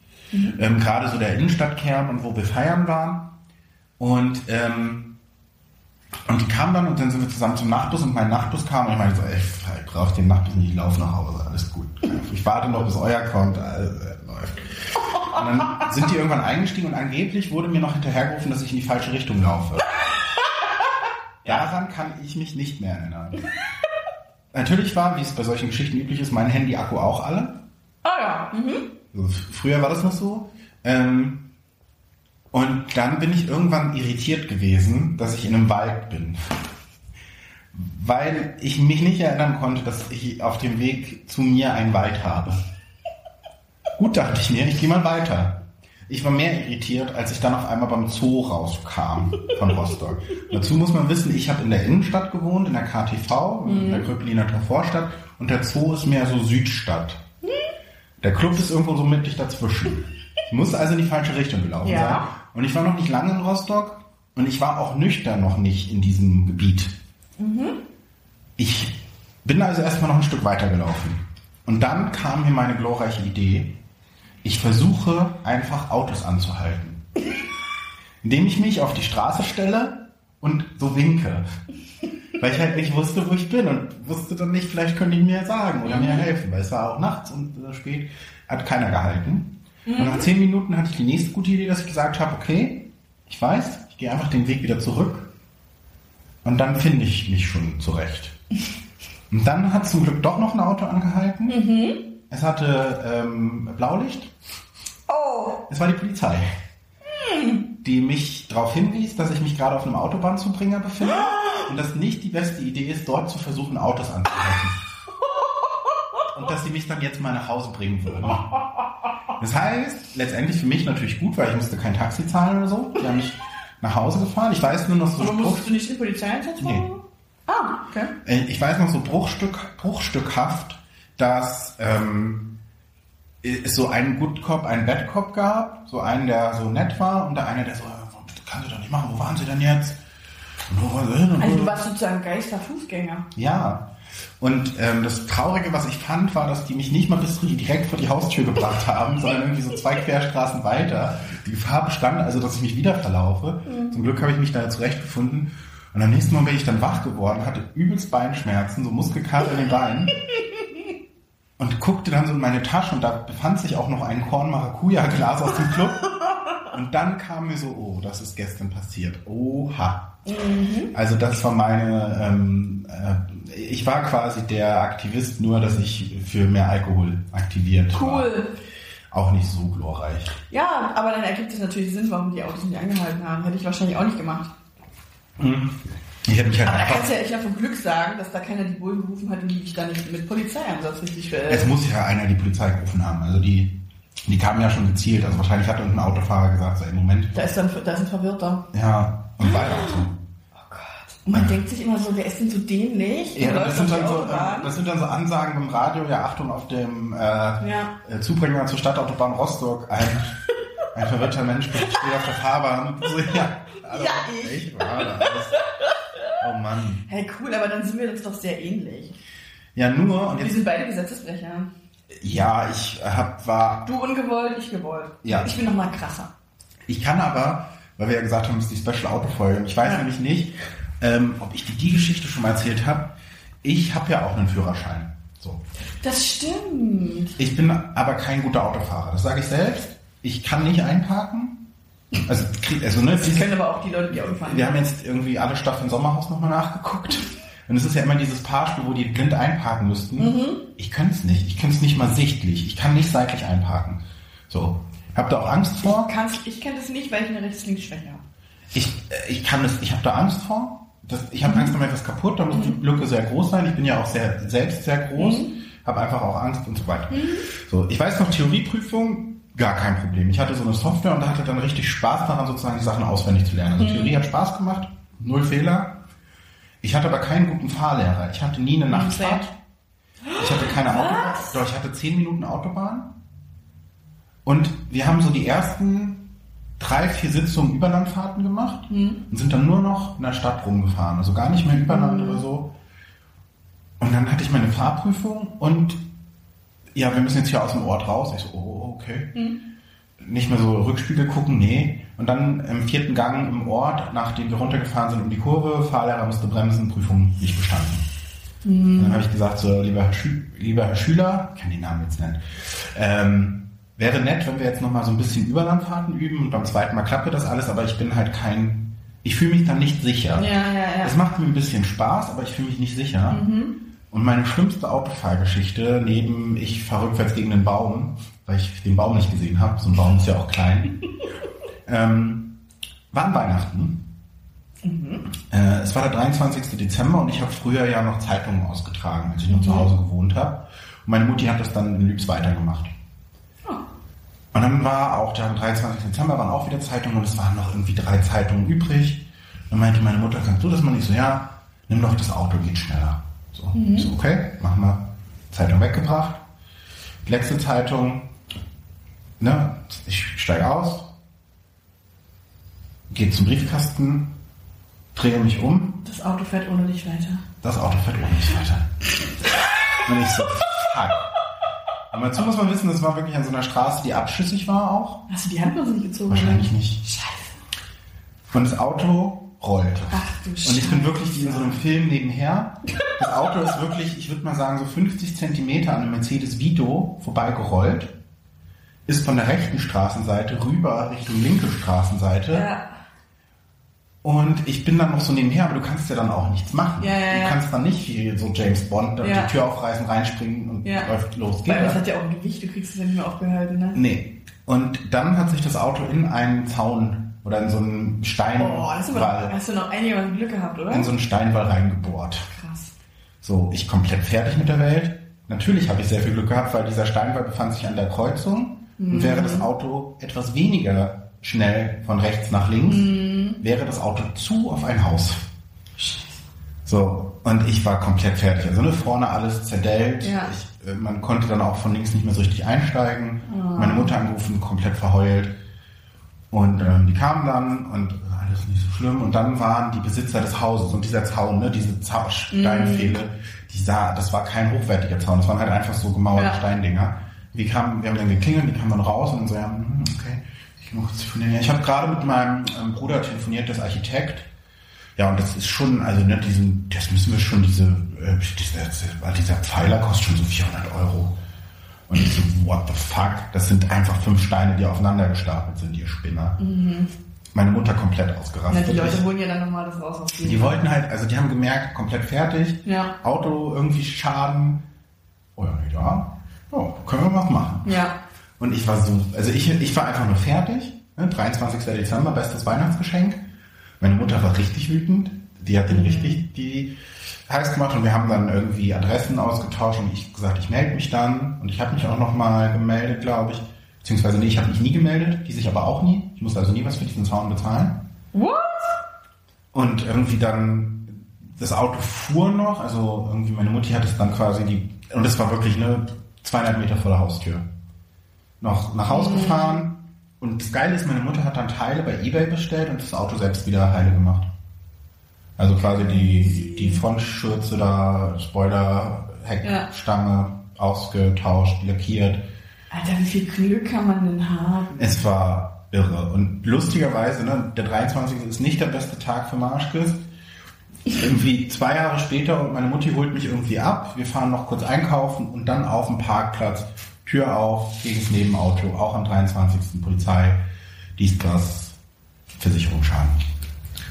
Ähm, Gerade so der Innenstadtkern und wo wir feiern waren. Und, ähm, und die kamen dann und dann sind wir zusammen zum Nachtbus und mein Nachtbus kam und ich meinte so, ey, ich brauche den Nachtbus nicht, ich laufe nach Hause, alles gut. Ich warte noch, bis euer kommt, äh, läuft. Und dann sind die irgendwann eingestiegen und angeblich wurde mir noch hinterhergerufen, dass ich in die falsche Richtung laufe. Daran kann ich mich nicht mehr erinnern. Natürlich war, wie es bei solchen Geschichten üblich ist, mein Handy-Akku auch alle.
Ah ja. Mhm.
Also früher war das noch so. Ähm, und dann bin ich irgendwann irritiert gewesen, dass ich in einem Wald bin. Weil ich mich nicht erinnern konnte, dass ich auf dem Weg zu mir einen Wald habe. Gut, dachte ich mir, ich gehe mal weiter. Ich war mehr irritiert, als ich dann auf einmal beim Zoo rauskam von Rostock. Dazu muss man wissen, ich habe in der Innenstadt gewohnt, in der KTV, in der Gröbeliner Vorstadt, und der Zoo ist mehr so Südstadt. Der Club ist irgendwo so mittig dazwischen. Ich muss also in die falsche Richtung gelaufen
Ja.
sein. Und ich war noch nicht lange in Rostock und ich war auch nüchtern noch nicht in diesem Gebiet. Ich bin also erstmal noch ein Stück weiter gelaufen. Und dann kam mir meine glorreiche Idee, ich versuche einfach Autos anzuhalten. Indem ich mich auf die Straße stelle und so winke. Weil ich halt nicht wusste, wo ich bin und wusste dann nicht, vielleicht könnte ich mir sagen oder mir helfen, weil es war auch nachts und äh, spät, hat keiner gehalten. Und nach zehn Minuten hatte ich die nächste gute Idee, dass ich gesagt habe, okay, ich weiß, ich gehe einfach den Weg wieder zurück und dann finde ich mich schon zurecht. Und dann hat zum Glück doch noch ein Auto angehalten. Es hatte ähm, Blaulicht.
Oh.
Es war die Polizei, die mich darauf hinwies, dass ich mich gerade auf einem Autobahnzubringer befinde und dass nicht die beste Idee ist, dort zu versuchen, Autos anzuhalten. Und dass sie mich dann jetzt mal nach Hause bringen würden. Das heißt, letztendlich für mich natürlich gut, weil ich musste kein Taxi zahlen oder so. Die haben mich nach Hause gefahren. Ich weiß nur noch so
Aber
Bruch,
musstest du nicht in Polizeieinsatz
Nee.
Ah, okay.
äh, ich weiß noch so Bruchstück, bruchstückhaft, dass ähm, es so einen Good Cop, einen Bad Cop gab, so einen, der so nett war und der eine, der so, äh, das kannst du doch nicht machen, wo waren sie denn jetzt? Und wo waren sie hin? Und
Also du warst sozusagen Geister-Fußgänger.
Ja. Und ähm, das Traurige, was ich fand, war, dass die mich nicht mal bis direkt vor die Haustür gebracht haben, sondern irgendwie so zwei Querstraßen weiter. Die Gefahr bestand also, dass ich mich wieder verlaufe. Zum Glück habe ich mich da zurechtgefunden. Und am nächsten Mal bin ich dann wach geworden, hatte übelst Beinschmerzen, so Muskelkater in den Beinen. Und guckte dann so in meine Tasche und da befand sich auch noch ein Korn-Maracuja-Glas aus dem Club. Und dann kam mir so, oh, das ist gestern passiert. Oha. Also das war meine, ähm, äh, ich war quasi der Aktivist, nur dass ich für mehr Alkohol aktiviert war.
Cool.
Auch nicht so glorreich.
Ja, aber dann ergibt es natürlich Sinn, warum die Autos nicht angehalten haben. Hätte ich wahrscheinlich auch nicht gemacht.
Ich hätte mich halt
Aber da
einfach,
kannst du ja echt noch vom Glück sagen, dass da keiner die Bullen gerufen hat und die dich da nicht mit Polizeieinsatz richtig für.
es muss ja einer die Polizei gerufen haben. Also die, die kamen ja schon gezielt. Also wahrscheinlich hat irgendein Autofahrer gesagt, so im Moment,
Da ist dann da ist ein Verwirrter.
ja, und war ja auch so.
Und man denkt sich immer so, wer ist denn so dämlich?
Ja, das sind, dann so,
Autobahn.
äh, das sind dann so Ansagen im Radio, ja Achtung auf dem äh,
Ja.
äh, Zubringer zur Stadtautobahn Rostock, ein, ein verwirrter Mensch steht auf der Fahrbahn. So, ja, also,
Ja, ich.
Echt wahr, das. Oh Mann.
Hey, cool, aber dann sind wir uns doch sehr ähnlich.
Ja, nur, und
Wir
jetzt,
sind beide Gesetzesbrecher.
ja, ich hab, war,
Du ungewollt, ich gewollt.
Ja.
Ich bin noch mal krasser.
ich kann aber, weil wir ja gesagt haben, es ist die Special Auto Folge, ich weiß
Ja.
nämlich nicht, ähm, ob ich dir die Geschichte schon mal erzählt habe. Ich habe ja auch einen Führerschein. So.
Das stimmt.
Ich bin aber kein guter Autofahrer. Das sage ich selbst. Ich kann nicht einparken. Also, also ne,
Das können aber auch die Leute, die Auto fahren.
wir haben jetzt irgendwie alle Staffeln Sommerhaus nochmal nachgeguckt. Und es ist ja immer dieses Paarspiel, wo die blind einparken müssten.
Mhm.
Ich könnte es nicht. Ich könnte es nicht mal sichtlich. Ich kann nicht seitlich einparken. So. Habt ihr auch Angst vor?
Kannst, ich kenne das nicht, weil ich eine Rechts-Links-Schwäche habe.
Ich, äh, ich kann es, ich habe da Angst vor. Das, ich habe Angst, da macht etwas kaputt, da muss die Lücke sehr groß sein. Ich bin ja auch sehr, selbst sehr groß, habe einfach auch Angst und so weiter. So, ich weiß noch, Theorieprüfung, gar kein Problem. Ich hatte so eine Software und da hatte dann richtig Spaß daran, sozusagen die Sachen auswendig zu lernen. Also Theorie hat Spaß gemacht, null Fehler. Ich hatte aber keinen guten Fahrlehrer. Ich hatte nie eine Nachtfahrt. Ich hatte keine Autobahn. Doch, ich hatte zehn Minuten Autobahn. Und wir haben so die ersten drei, vier Sitzungen Überlandfahrten gemacht und sind dann nur noch in der Stadt rumgefahren. Also gar nicht mehr Überland oder so. Und dann hatte ich meine Fahrprüfung und ja, wir müssen jetzt hier aus dem Ort raus. Ich so, oh, okay. Nicht mehr so Rückspiegel gucken, nee. Und dann im vierten Gang im Ort, nachdem wir runtergefahren sind um die Kurve, Fahrlehrer musste bremsen, Prüfung nicht bestanden. Und dann habe ich gesagt, so, lieber Herr, Schü lieber Herr Schüler, ich kann den Namen jetzt nennen, ähm, wäre nett, wenn wir jetzt nochmal so ein bisschen Überlandfahrten üben und beim zweiten Mal klappt das alles, aber ich bin halt kein, ich fühle mich dann nicht sicher.
Ja, ja, ja.
Es macht mir ein bisschen Spaß, aber ich fühle mich nicht sicher. Und meine schlimmste Autofahrgeschichte, neben ich fahre rückwärts gegen den Baum, weil ich den Baum nicht gesehen habe, so ein Baum ist ja auch klein, ähm, war an Weihnachten. Äh, es war der 23. Dezember und ich habe früher ja noch Zeitungen ausgetragen, als ich noch zu Hause gewohnt habe. Und meine Mutti hat das dann in Lübs weitergemacht. Und dann war auch der am 23. Dezember waren auch wieder Zeitungen und es waren noch irgendwie drei Zeitungen übrig. Dann meinte meine Mutter, kannst du das mal nicht so, ja, nimm doch das Auto, geht schneller. So, ich so okay, machen wir. Zeitung weggebracht. Letzte Zeitung, ne, ich steige aus, gehe zum Briefkasten, drehe mich um,
Das Auto fährt ohne dich weiter.
das Auto fährt ohne mich weiter. Und ich so, fuck. Und dazu muss man wissen, das war wirklich an so einer Straße, die abschüssig war auch.
Hast du die Handbremse nicht gezogen?
Wahrscheinlich nicht.
Scheiße.
Und das Auto rollte.
Ach du
Und ich bin wirklich wie in so einem Film nebenher. Das Auto ist wirklich, ich würde mal sagen, so 50 Zentimeter an einem Mercedes Vito vorbeigerollt. Ist von der rechten Straßenseite rüber Richtung linke Straßenseite.
Ja.
Und ich bin dann noch so nebenher, aber du kannst ja dann auch nichts machen.
Ja, ja,
du
ja.
kannst dann nicht wie so James Bond die Tür aufreißen, reinspringen und läuft los.
Weil das hat ja auch ein Gewicht, du kriegst es ja nicht mehr aufgehalten, ne?
Nee. Und dann hat sich das Auto in einen Zaun oder in so einen
Oh,
Steinwall,
du, aber, hast du noch einigermaßen Glück gehabt, oder?
in so einen Steinwall reingebohrt.
Krass.
So, ich komplett fertig mit der Welt. Natürlich habe ich sehr viel Glück gehabt, weil dieser Steinwall befand sich an der Kreuzung. Und wäre das Auto etwas weniger schnell von rechts nach links, wäre das Auto zu auf ein Haus. So, und ich war komplett fertig. Also ne, vorne alles zerdellt.
Ja.
Ich, äh, man konnte dann auch von links nicht mehr so richtig einsteigen. Meine Mutter angerufen, komplett verheult. Und ähm, die kamen dann und äh, alles nicht so schlimm. Und dann waren die Besitzer des Hauses und dieser Zaun, ne, diese Zau Steinpfähle, die sah, das war kein hochwertiger Zaun, das waren halt einfach so gemauerte
Ja.
Steindinger. Die kamen, wir haben dann geklingelt, die kamen dann raus und so, ja, hm, okay, kurz telefonieren. Ja, ich habe gerade mit meinem ähm, Bruder telefoniert, ist Architekt. Ja, und das ist schon, also ne, diesen, das müssen wir schon, diese, äh, dieser, dieser Pfeiler kostet schon so 400 Euro. Und ich so, what the fuck? Das sind einfach fünf Steine, die aufeinander gestapelt sind, ihr Spinner. Meine Mutter komplett ausgerastet.
die Leute holen ja dann nochmal das raus auf jeden
die wollten halt, also die haben gemerkt, komplett fertig.
Ja.
Auto irgendwie Schaden. Oh ja, nee, da. Oh, können wir was machen.
Ja.
Und ich war so, also ich, ich war einfach nur fertig. Ne? 23. Dezember, bestes Weihnachtsgeschenk. Meine Mutter war richtig wütend. Die hat den richtig die heiß gemacht und wir haben dann irgendwie Adressen ausgetauscht und ich gesagt, ich melde mich dann. Und ich habe mich auch nochmal gemeldet, glaube ich. Beziehungsweise nee, ich habe mich nie gemeldet, die sich aber auch nie. Ich musste also nie was für diesen Zaun bezahlen.
What?
Und irgendwie dann, das Auto fuhr noch, also irgendwie meine Mutti hat es dann quasi die, und es war wirklich eine 200 Meter vor der Haustür. Noch nach Hause gefahren. Und das Geile ist, meine Mutter hat dann Teile bei Ebay bestellt und das Auto selbst wieder heile gemacht. Also quasi die, die Frontschürze da, Spoiler, Heckstange ausgetauscht, lackiert.
Alter, wie viel Glück kann man denn haben?
Es war irre. Und lustigerweise, ne, der 23. ist nicht der beste Tag für Marschkes. Irgendwie zwei Jahre später und meine Mutti holt mich irgendwie ab. Wir fahren noch kurz einkaufen und dann auf dem Parkplatz, Tür auf, gegen das Nebenauto, auch am 23. Polizei, dies, das, Versicherungsschaden.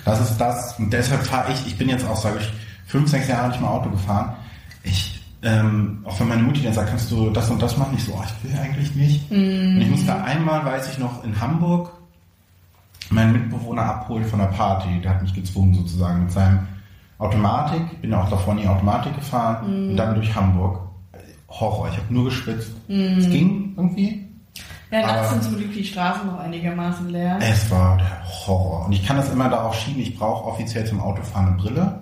Das ist das. Und deshalb fahre ich, ich bin jetzt auch, sage ich, fünf, sechs Jahre nicht mehr Auto gefahren. Ich, ähm, auch wenn meine Mutti dann sagt, kannst du das und das machen, ich so, oh, ich will eigentlich nicht. Und ich musste einmal, weiß ich noch, in Hamburg meinen Mitbewohner abholen von der Party. Der hat mich gezwungen sozusagen mit seinem Automatik. Bin auch davor nie Automatik gefahren und dann durch Hamburg. Horror, ich habe nur geschwitzt. Es ging irgendwie.
Ja, nachts sind zum Glück die Straßen noch einigermaßen leer.
Es war der Horror. Und ich kann das immer darauf schieben, ich brauche offiziell zum Autofahren eine Brille.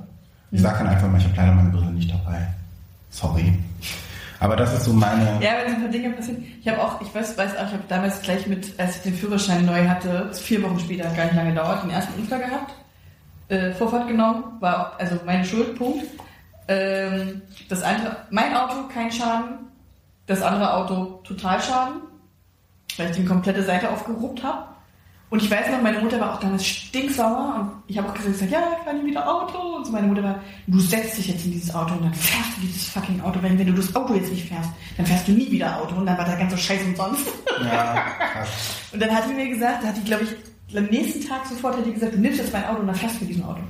Ich sage dann einfach mal, ich habe leider meine Brille nicht dabei. Sorry. Aber das ist so meine...
Ja, wenn so ein paar Dinge passieren. Ich habe auch, ich weiß, weiß auch, ich habe damals gleich mit, als ich den Führerschein neu hatte, vier Wochen später, hat gar nicht lange gedauert, den ersten Unfall gehabt, äh, Vorfahrt genommen, war auch, also meine Schuld, Punkt. Ähm, das eine, mein Auto kein Schaden, das andere Auto total Schaden, weil ich die komplette Seite aufgeruppt habe. Und ich weiß noch, meine Mutter war auch damals stinksauer und ich habe auch gesagt, ja, ich fahre nie wieder Auto. Und so meine Mutter war, du setzt dich jetzt in dieses Auto und dann fährst du dieses fucking Auto. Wenn, wenn du das Auto jetzt nicht fährst, dann fährst du nie wieder Auto. Und dann war der ganze Scheiß umsonst.
Ja, krass.
Und dann hat die mir gesagt, da hat die, glaube ich, am nächsten Tag sofort hat die gesagt, du nimmst jetzt mein Auto und dann fährst du mit diesem Auto.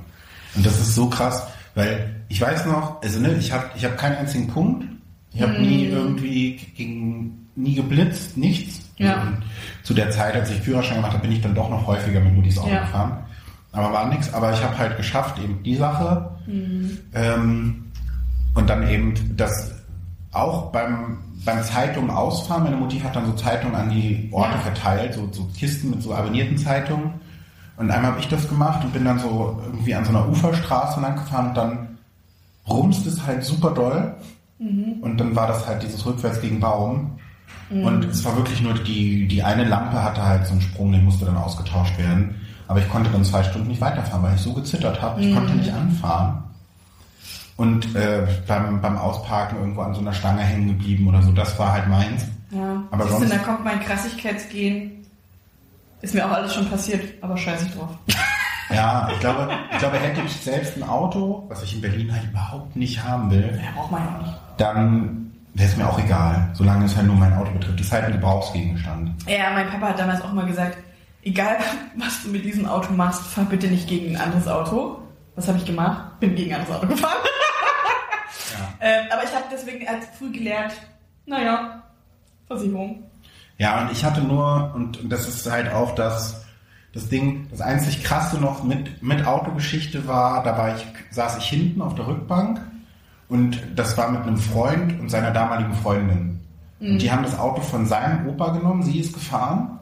Und das ist so krass, weil ich weiß noch, also ne, ich habe ich hab keinen einzigen Punkt. Ich habe nie irgendwie gegen, nie geblitzt, nichts.
Ja.
Zu der Zeit, als ich Führerschein gemacht habe, bin ich dann doch noch häufiger mit Mutis Auto
Ja.
gefahren. Aber war nichts. Aber ich habe halt geschafft, eben die Sache. Ähm, und dann eben das auch beim, beim Zeitungen ausfahren. Meine Mutti hat dann so Zeitungen an die Orte
Ja.
verteilt, so, so Kisten mit so abonnierten Zeitungen. Und einmal habe ich das gemacht und bin dann so irgendwie an so einer Uferstraße lang gefahren und dann rumst es halt super doll. Und dann war das halt dieses Rückwärts gegen Baum. Und es war wirklich nur die, die eine Lampe hatte halt so einen Sprung, den musste dann ausgetauscht werden. Aber ich konnte dann zwei Stunden nicht weiterfahren, weil ich so gezittert habe. Ich konnte nicht anfahren. Und äh, beim, beim Ausparken irgendwo an so einer Stange hängen geblieben oder so, das war halt meins.
Ja.
Aber
Siehst du,
sonst-
da kommt mein Krassigkeitsgehen. Ist mir auch alles schon passiert, aber scheiß ich drauf.
Ja, ich glaube, ich glaube, hätte ich selbst ein Auto, was ich in Berlin halt überhaupt nicht haben will,
Ja, braucht man ja auch nicht.
dann wäre es mir auch egal, solange es halt nur mein Auto betrifft. Das ist halt ein Gebrauchsgegenstand.
Ja, mein Papa hat damals auch mal gesagt, egal was du mit diesem Auto machst, fahr bitte nicht gegen ein anderes Auto. Was habe ich gemacht? Bin gegen ein anderes Auto gefahren. ähm, aber ich habe deswegen als früh gelernt, naja, Versicherung.
Ja, und ich hatte nur, und, und das ist halt auch das, das Ding, das einzig krasse noch mit, mit Autogeschichte war, da war ich, saß ich hinten auf der Rückbank und das war mit einem Freund und seiner damaligen Freundin. Und die haben das Auto von seinem Opa genommen, sie ist gefahren,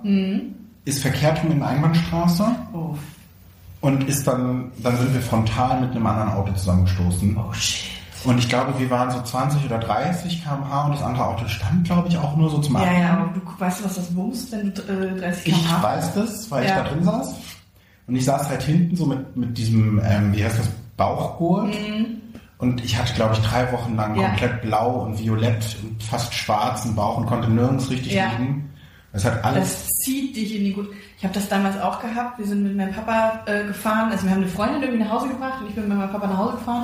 ist verkehrt rum in der Einbahnstraße
Oh,
und ist dann, dann sind wir frontal mit einem anderen Auto zusammengestoßen.
oh shit.
Und ich glaube, wir waren so 20 oder 30 km/h und das andere Auto stand, glaube ich, auch nur so zum
Ja,
Abfahren.
ja, aber du weißt was das wumst, wenn du äh, 30
Ich
km/h
weiß das, weil ich
Ja.
da drin saß. Und ich saß halt hinten so mit, mit diesem, ähm, wie heißt das, Bauchgurt. Und ich hatte, glaube ich, drei Wochen lang
Mhm. Ja.
komplett blau und violett und fast schwarzen Bauch und konnte nirgends richtig
Ja.
liegen. Das hat alles.
Das zieht dich in die Gut. Ich habe das damals auch gehabt. Wir sind mit meinem Papa äh, gefahren. Also wir haben eine Freundin irgendwie nach Hause gebracht und ich bin mit meinem Papa nach Hause gefahren.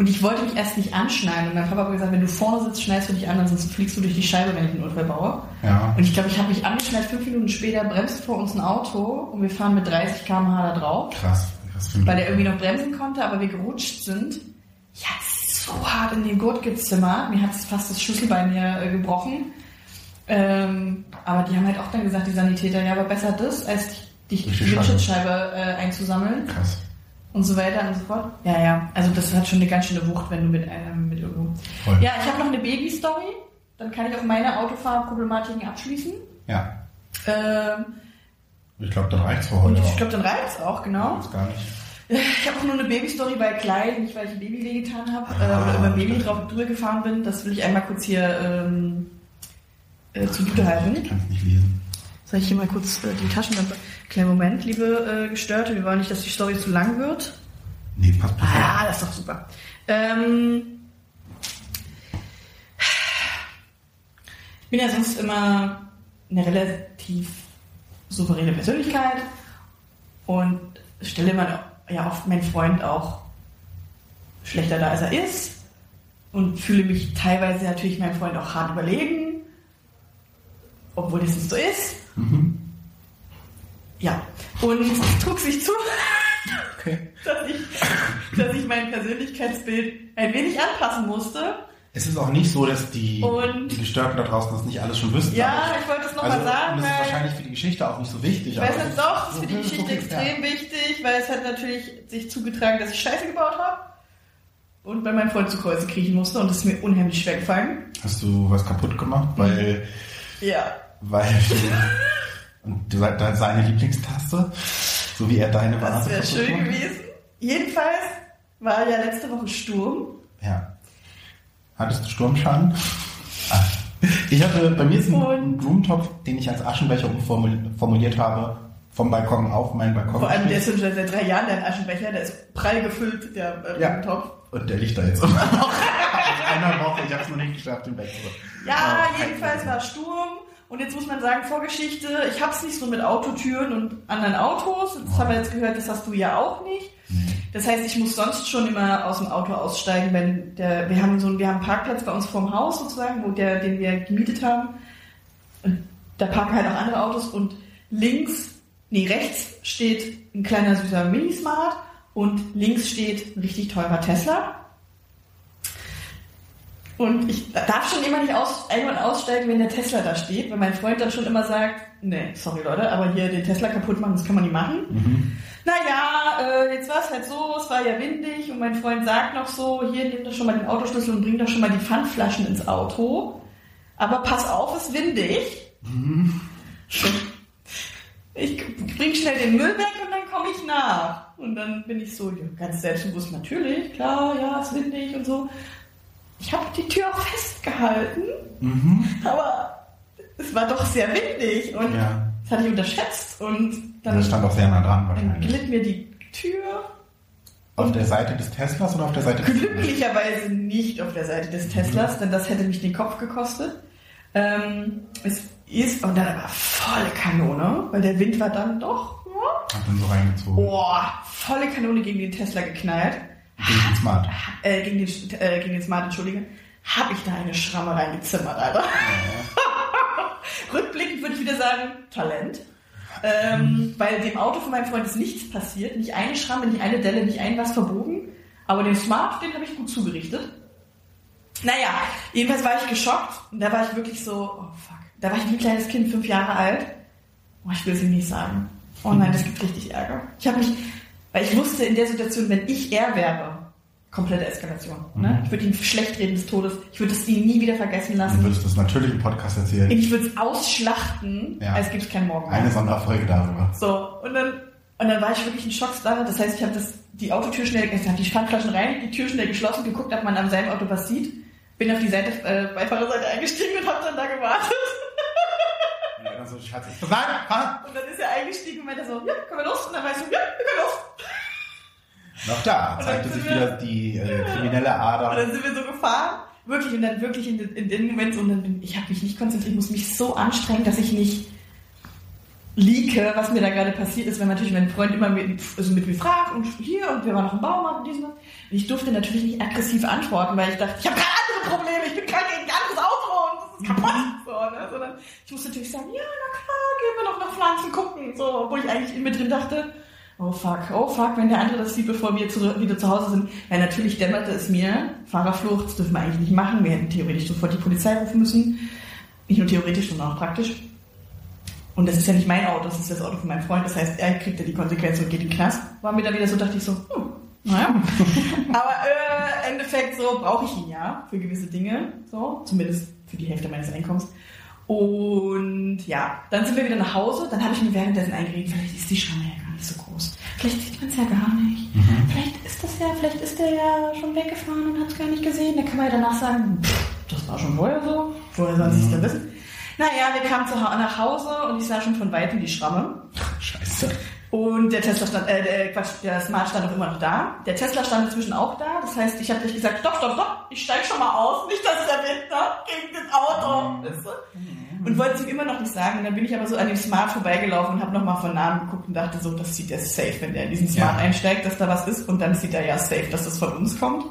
Und ich wollte mich erst nicht anschneiden. Und mein Papa hat gesagt, wenn du vorne sitzt, schneidest du dich an, sonst fliegst du durch die Scheibe, wenn ich einen Unfall baue.
ja.
Und ich glaube, ich habe mich angeschnallt. Fünf Minuten später bremst vor uns ein Auto und wir fahren mit 30 km/h da drauf,
Krass. krass
weil der irgendwie noch bremsen konnte, aber wir gerutscht sind. Ich hatte so hart in den Gurt gezimmert. Mir hat fast das Schlüsselbein hier äh, gebrochen. Ähm, aber die haben halt auch dann gesagt, die Sanitäter, ja, aber besser das, als dich
die
die
Scheibe.
Windschutzscheibe äh, einzusammeln
Krass.
Und so weiter und so fort. Ja, ja, also das hat schon eine ganz schöne Wucht, wenn du mit einem mit irgendwo.
Voll.
Ja, ich habe noch eine Baby-Story. Dann kann ich auch meine Autofahrproblematiken abschließen.
Ja.
Ähm,
Ich glaube, dann reicht's für
und
heute
ich glaube, dann reicht's auch, genau.
Ist gar nicht.
Ich habe auch nur eine Baby-Story bei Kleid, nicht weil ich ein Baby wehgetan habe äh,
Ah,
oder über ein Baby drauf drüber gefahren bin. Das will ich einmal kurz hier ähm, äh, zugute halten.
Ich kann es nicht lesen.
Soll ich hier mal kurz äh, die Taschenlampe? Kleinen Moment, liebe äh, Gestörte. Wir wollen nicht, dass die Story zu lang wird.
Nee, passt perfekt.
Ah, das ist doch super. Ähm, ich bin ja sonst immer eine relativ souveräne Persönlichkeit und stelle immer ja oft meinen Freund auch schlechter da, als er ist und fühle mich teilweise natürlich meinem Freund auch hart überlegen, obwohl das nicht so ist. Ja, und es trug sich zu,
Okay.
dass ich, dass ich mein Persönlichkeitsbild ein wenig anpassen musste.
Es ist auch nicht so, dass die,
Und-
die Gestörten da draußen das nicht alles schon wüssten.
Ja, ich wollte es
also,
nochmal sagen,
und das ist
weil
wahrscheinlich für die Geschichte auch nicht so wichtig.
ich jetzt
es
doch, das ist für die Geschichte
okay,
extrem wichtig, weil es hat natürlich sich zugetragen, dass ich Scheiße gebaut habe und bei meinem Freund zu Kreuze kriechen musste und das ist mir unheimlich schwer gefallen.
Ja. Hast du was kaputt gemacht, weil,
Ja.
Weil und du de- seine Lieblingstaste, so wie er deine war.
Das wäre schön gewesen. Jedenfalls war ja letzte Woche Sturm.
Ja. Hattest du Sturmschaden? Ah. Ich hatte, bei mir ist ein Blumentopf, den ich als Aschenbecher umformuliert habe, vom Balkon auf meinen Balkon.
Vor allem der ist schon seit drei Jahren der Aschenbecher, der ist prall gefüllt, der äh,
Ja.
Blumentopf.
Und der liegt da jetzt immer noch. Einer Woche, ich habe es noch nicht geschafft, den wegzurücken.
Ja,
Aber
jedenfalls war Sturm. Und jetzt muss man sagen, Vorgeschichte, ich hab's nicht so mit Autotüren und anderen Autos. Das haben wir jetzt gehört, das hast du ja auch nicht. Das heißt, ich muss sonst schon immer aus dem Auto aussteigen, wenn der, wir haben so einen, wir haben einen Parkplatz bei uns vorm Haus sozusagen, wo der, den wir gemietet haben. Und da parken halt auch andere Autos und links nee, rechts steht ein kleiner süßer Minismart und links steht ein richtig teurer Tesla. Und ich darf schon immer nicht aus, irgendwann aussteigen, wenn der Tesla da steht, weil mein Freund dann schon immer sagt, nee, sorry Leute, aber hier den Tesla kaputt machen, das kann man nicht machen. Mhm. Naja, äh, jetzt war es halt so, es war ja windig und mein Freund sagt noch so, hier, nimm doch schon mal den Autoschlüssel und bring doch schon mal die Pfandflaschen ins Auto. Aber pass auf, es ist windig. Mhm. Ich bring schnell den Müll weg und dann komme ich nach. Und dann bin ich so ja, ganz selbstbewusst, natürlich, klar, ja, es ist windig und so. Ich habe die Tür auch festgehalten, mhm. aber es war doch sehr windig und ja. das hatte ich unterschätzt und
dann das stand auch sehr nah dran wahrscheinlich.
glitt mir die Tür.
Auf der Seite des Teslas oder auf der Seite
des Glücklicherweise nicht auf der Seite des Teslas, mhm. denn das hätte mich den Kopf gekostet. Ähm, es ist, und dann aber volle Kanone, weil der Wind war dann doch.
Hat dann so reingezogen.
Boah, volle Kanone gegen den Tesla geknallt.
Gegen den Smart.
Äh, gegen, den, äh, gegen den Smart, entschuldige. Hab ich da eine Schramme reingezimmert, Alter. Ja. Rückblickend würde ich wieder sagen, Talent. Ähm. Weil dem Auto von meinem Freund ist nichts passiert. Nicht eine Schramme, nicht eine Delle, nicht ein was verbogen. Aber den Smart, den habe ich gut zugerichtet. Naja, jedenfalls war ich geschockt. Und da war ich wirklich so, oh fuck. Da war ich wie ein kleines Kind, fünf Jahre alt. Oh, ich will es ihm nicht sagen. Oh nein, das gibt richtig Ärger. Ich habe mich, weil ich wusste in der Situation, wenn ich er wäre, komplette Eskalation. Ne? Mhm. Ich würde ihn schlecht reden des Todes. Ich würde es ihn nie wieder vergessen lassen.
Du würdest das natürlich im Podcast erzählen.
Ich würde es ausschlachten, ja. als gibt es keinen Morgen.
Eine Sonderfolge darüber.
So, und dann, und dann war ich wirklich in Schockstarre. Das heißt, ich habe die Autotür schnell, ich habe die Pfandflaschen rein, die Tür schnell geschlossen, geguckt, ob man an seinem Auto was sieht. Bin auf die Seite, äh, Beifahrerseite eingestiegen und habe dann da gewartet.
Dann so, Schatz,
ich Und dann ist er eingestiegen und meinte so, ja, können wir los? Und dann war ich so, ja, wir können los.
Noch da, zeigte sich wir, wieder die äh, kriminelle Ader.
Und dann sind wir so gefahren, wirklich, und dann wirklich in, in dem Moment so, und dann bin, ich habe mich nicht konzentriert, ich muss mich so anstrengen, dass ich nicht leake, was mir da gerade passiert ist, wenn natürlich mein Freund immer mit, also mit mir fragt und hier und wir waren noch im Baumarkt und diesen und ich durfte natürlich nicht aggressiv antworten, weil ich dachte, ich habe keine andere Probleme, ich bin krank gegen ein anderes Auto kaputt. So, ne? Sondern ich musste natürlich sagen, ja, na klar, gehen wir noch nach Pflanzen gucken, so, wo ich eigentlich in mir drin dachte, oh fuck, oh fuck, wenn der andere das sieht, bevor wir zu, wieder zu Hause sind. Weil natürlich dämmerte es mir, Fahrerflucht, das dürfen wir eigentlich nicht machen. Wir hätten theoretisch sofort die Polizei rufen müssen. Nicht nur theoretisch, sondern auch praktisch. Und das ist ja nicht mein Auto, das ist das Auto von meinem Freund. Das heißt, er kriegt ja die Konsequenz und geht in den Knast. War mir dann wieder so, dachte ich so, hm, naja. Aber äh, im Endeffekt so brauche ich ihn ja für gewisse Dinge. So, zumindest für die Hälfte meines Einkommens. Und ja, dann sind wir wieder nach Hause. Dann habe ich mir währenddessen eingeredet, vielleicht ist die Schramme ja gar nicht so groß. Vielleicht sieht man es ja gar nicht. Mhm. Vielleicht ist das ja, vielleicht ist der ja schon weggefahren und hat es gar nicht gesehen. Da kann man ja danach sagen, das war schon vorher so. Woher soll es mhm. denn wissen? Naja, wir kamen zu, nach Hause und ich sah schon von Weitem die Schramme. Und der Tesla stand, äh, der, Quatsch, der Smart stand auch immer noch da. Der Tesla stand inzwischen auch da. Das heißt, ich habe gleich gesagt, stopp, stopp, stopp, ich steig schon mal aus. Nicht, dass der Wind da gegen das Auto. Weißt du? Und wollte es ihm immer noch nicht sagen. Und dann bin ich aber so an dem Smart vorbeigelaufen und habe nochmal von Namen geguckt und dachte so, das sieht er safe, wenn der in diesen Smart ja. einsteigt, dass da was ist. Und dann sieht er ja safe, dass das von uns kommt.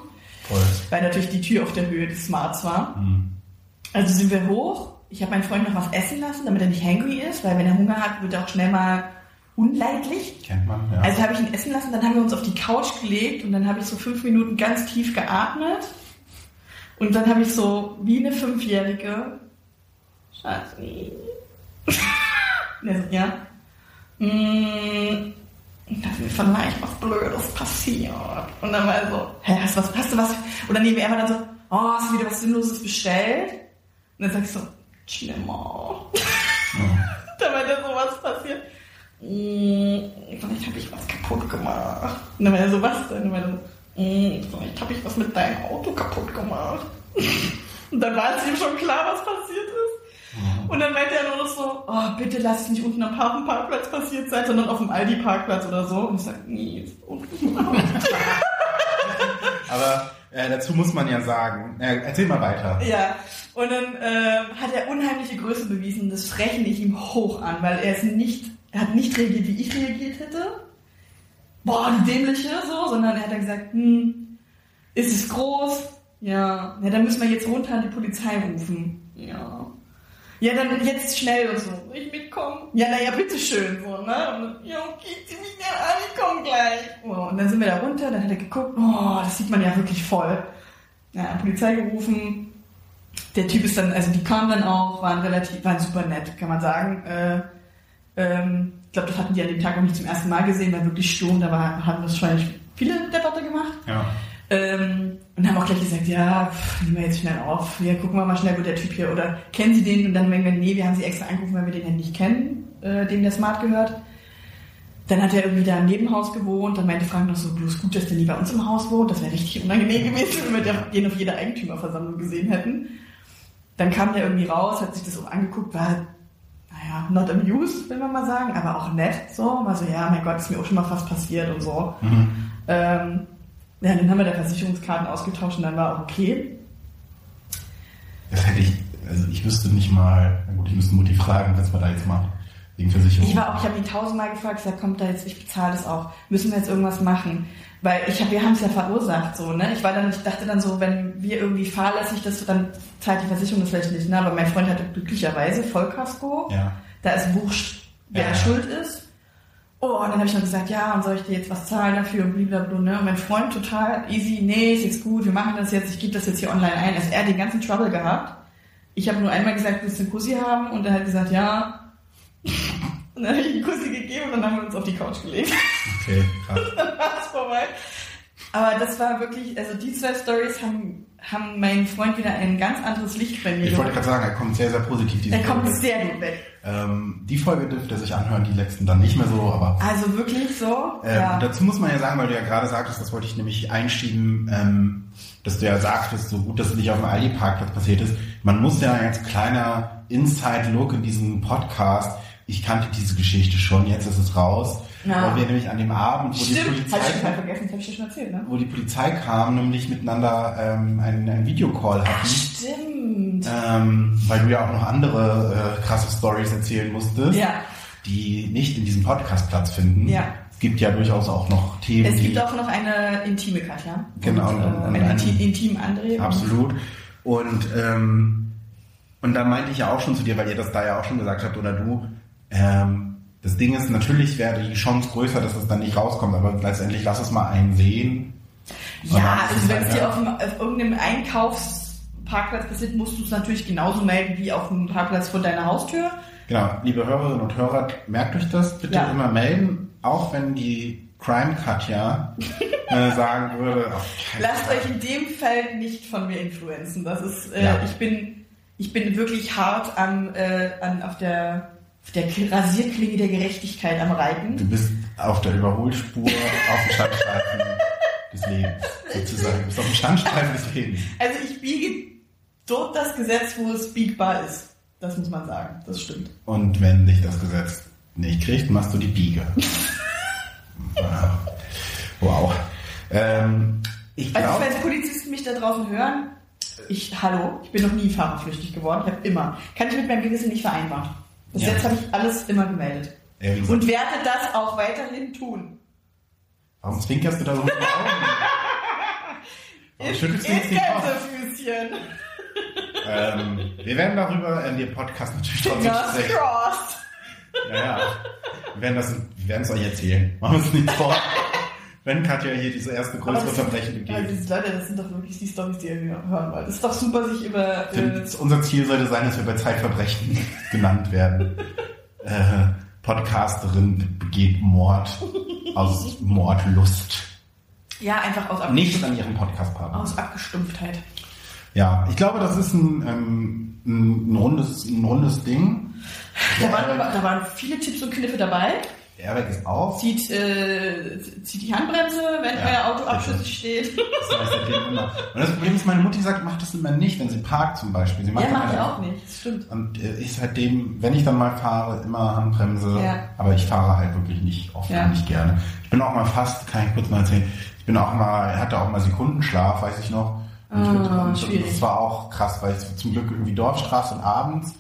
Voll. Weil natürlich die Tür auf der Höhe des Smarts war. Mhm. Also sind wir hoch. Ich habe meinen Freund noch was essen lassen, damit er nicht hangry ist, weil wenn er Hunger hat, wird er auch schnell mal unleidlich.
Kennt man, ja.
Also habe ich ihn essen lassen, dann haben wir uns auf die Couch gelegt und dann habe ich so fünf Minuten ganz tief geatmet. Und dann habe ich so wie eine Fünfjährige Schatzi. ja. Mm, da ist mir vielleicht was Blödes passiert. Und dann war er so, hä, hast du was, hast du was? Und dann nehmen wir dann so, oh, hast du wieder was Sinnloses bestellt? Und dann sag ich so, schlimmer. Ja. da war dann so was passiert. Vielleicht habe ich was kaputt gemacht. Und dann war er so, was denn? Und dann war so, vielleicht habe ich was mit deinem Auto kaputt gemacht. Und dann war es ihm schon klar, was passiert ist. Und dann meinte er nur noch so, oh, bitte lass es nicht unten am Hafenparkplatz passiert sein, sondern auf dem Aldi-Parkplatz oder so. Und ich sage, nee, ist unten.
Aber äh, dazu muss man ja sagen, äh, erzähl mal weiter.
Ja, und dann äh, hat er unheimliche Größe bewiesen. Das rechne ich ihm hoch an, weil er es nicht, er hat nicht reagiert, wie ich reagiert hätte. Boah, die dämliche, so, sondern er hat dann gesagt, hm, ist es groß? Ja, ja, dann müssen wir jetzt runter an die Polizei rufen. Ja. Ja, dann jetzt schnell und so. Ich mitkommen? Ja, naja, bitteschön, so, ne? Und ja, okay, zieh mich an, ich komm gleich. Oh, und dann sind wir da runter, dann hat er geguckt, oh, das sieht man ja wirklich voll. Ja, Polizei gerufen. Der Typ ist dann, also die kamen dann auch, waren relativ, waren super nett, kann man sagen. Äh, ähm, ich glaube, das hatten die an dem Tag auch nicht zum ersten Mal gesehen, weil wirklich Sturm, da war, haben das wahrscheinlich viele Debatte gemacht.
Ja.
Ähm, und haben auch gleich gesagt, ja, pff, nehmen wir jetzt schnell auf. Ja, gucken wir mal schnell, wo der Typ hier, oder kennen Sie den? Und dann merken wir, nee, wir haben Sie extra angerufen, weil wir den ja nicht kennen, äh, dem der Smart gehört. Dann hat er irgendwie da im Nebenhaus gewohnt. Dann meinte Frank noch so, bloß gut, dass der nie bei uns im Haus wohnt. Das wäre richtig unangenehm gewesen, wenn wir den auf jeder Eigentümerversammlung gesehen hätten. Dann kam der irgendwie raus, hat sich das auch angeguckt, war, naja, not amused, will man mal sagen, aber auch nett so. War so, ja, mein Gott, ist mir auch schon mal fast passiert und so.
Mhm.
Ähm, ja, dann haben wir da Versicherungskarten ausgetauscht und dann war auch okay.
Das hätte ich, also ich wüsste nicht mal, na gut, ich müsste Mutti fragen, was man da jetzt macht. Wegen Versicherung.
Ich war auch, ich habe ihn tausendmal gefragt, gesagt, kommt da jetzt, ich bezahle das auch. Müssen wir jetzt irgendwas machen? Weil ich hab, wir haben es ja verursacht, so, ne? Ich war dann, ich dachte dann so, wenn wir irgendwie fahrlässig das, dann zahlt die Versicherung das vielleicht nicht, ne? Aber mein Freund hatte glücklicherweise Vollkasko.
Ja.
Da ist wurscht, wer
Ja.
schuld ist. Oh, und dann habe ich noch gesagt, ja, und soll ich dir jetzt was zahlen dafür und blablabla, ne? Und mein Freund total easy, nee, ist jetzt gut, wir machen das jetzt, ich gebe das jetzt hier online ein. Also er hat den ganzen Trouble gehabt. Ich habe nur einmal gesagt, willst du einen Kussi haben? Und er hat gesagt, ja. Und dann habe ich einen Kussi gegeben und dann haben wir uns auf die Couch gelegt.
Okay, krass.
dann war es vorbei. Aber das war wirklich, also die zwei Stories haben, haben meinen Freund wieder ein ganz anderes Licht bei mir
Ich wollte gerade sagen, er kommt sehr, sehr positiv diese
Er kommt
Folge.
sehr gut weg.
Ähm, die Folge dürfte er sich anhören, die letzten dann nicht mehr so, aber
Also wirklich so.
Ähm,
ja.
Dazu muss man ja sagen, weil du ja gerade sagtest, das wollte ich nämlich einschieben, ähm, dass du ja sagtest, so gut, dass es nicht auf dem Aldi-Parkplatz passiert ist. Man muss ja als kleiner Inside-Look in diesem Podcast, ich kannte diese Geschichte schon, jetzt ist es raus,
Ja.
weil wir nämlich an dem Abend, wo die
Stimmt,
Polizei
ich schon erzählt, ne?
wo die Polizei kam, nämlich miteinander ähm, einen, einen Videocall hatten.
Stimmt.
Ähm, weil du ja auch noch andere äh, krasse Stories erzählen musstest,
Ja.
die nicht in diesem Podcast Platz finden.
Ja.
Es gibt ja durchaus auch noch Themen,
Es gibt
die
auch noch eine intime Katja.
Genau,
Und, äh, einen
einen-
inti- intimen André.
absolut. Und ähm, und da meinte ich ja auch schon zu dir, weil ihr das da ja auch schon gesagt habt oder du. Ähm, das Ding ist, natürlich wäre die Chance größer, dass es dann nicht rauskommt, aber letztendlich lass es mal einen sehen.
Ja, also wenn
halt,
es dir
ja.
auf, auf irgendeinem Einkaufsparkplatz passiert, musst du es natürlich genauso melden wie auf dem Parkplatz vor deiner Haustür.
Genau, liebe Hörerinnen und Hörer, merkt euch das bitte
Ja.
immer melden, auch wenn die Crime Katja äh, sagen würde, keinen
Lasst
Fall.
euch in dem Fall nicht von mir influenzen. Das ist, äh,
Ja.
ich bin, ich bin wirklich hart am, äh, an, auf der, der Rasierklinge der Gerechtigkeit am Reiten.
Du bist auf der Überholspur auf dem Standstreifen des Lebens, sozusagen. Du bist auf dem Standstreifen des Lebens.
Also ich biege dort das Gesetz, wo es biegbar ist. Das muss man sagen. Das stimmt.
Und wenn dich das Gesetz nicht kriegt, machst du die Biege. wow. wow. Ähm, ich
Also
glaube,
falls Polizisten mich da draußen hören, ich, hallo, ich bin noch nie fahrerflüchtig geworden. Ich habe immer, kann ich mit meinem Gewissen nicht vereinbaren. Bis
Ja.
jetzt habe ich alles immer gemeldet.
ja,
Und werde das auch weiterhin tun.
warum zwinkerst du da so mit den Augen? Schüttelst du jetzt?
Gänsefüßchen.
Ähm, wir werden darüber in dem Podcast natürlich trotzdem sprechen.
crossed.
Ja, ja. Wir werden das, wir werden es euch erzählen. Machen wir uns nicht vor. Wenn Katja hier diese erste größere Verbrechen begeht.
Also, Leute, das sind doch wirklich die Storys, die ihr hören wollt. Es ist doch super, sich über... Äh,
unser Ziel sollte sein, dass wir bei Zeitverbrechen genannt werden. Äh, Podcasterin begeht Mord aus Mordlust.
ja, einfach aus, Ab
Nicht an ihren Podcastpartner.
aus Abgestumpftheit.
Ja, ich glaube, das ist ein, ähm, ein, rundes, ein rundes Ding.
Da waren, da waren viele Tipps und Kniffe dabei.
Airbag ist auf.
Zieht, äh, zieht die Handbremse, wenn
Ja,
euer Auto abschüssig steht.
Das seitdem immer. Und das Problem ist, meine Mutti sagt, mach das immer nicht, wenn sie parkt zum Beispiel. Sie macht
ja, mache ich auch nicht. Das stimmt.
Und äh, ich seitdem, wenn ich dann mal fahre, immer Handbremse.
Ja.
Aber ich fahre halt wirklich nicht oft
Ja.
und nicht gerne. Ich bin auch mal fast, kann ich kurz mal erzählen, ich bin auch mal, hatte auch mal Sekundenschlaf, weiß ich noch. Und ich bin-
Ah,
das war auch krass, weil ich zum Glück irgendwie Dorfstraße und abends.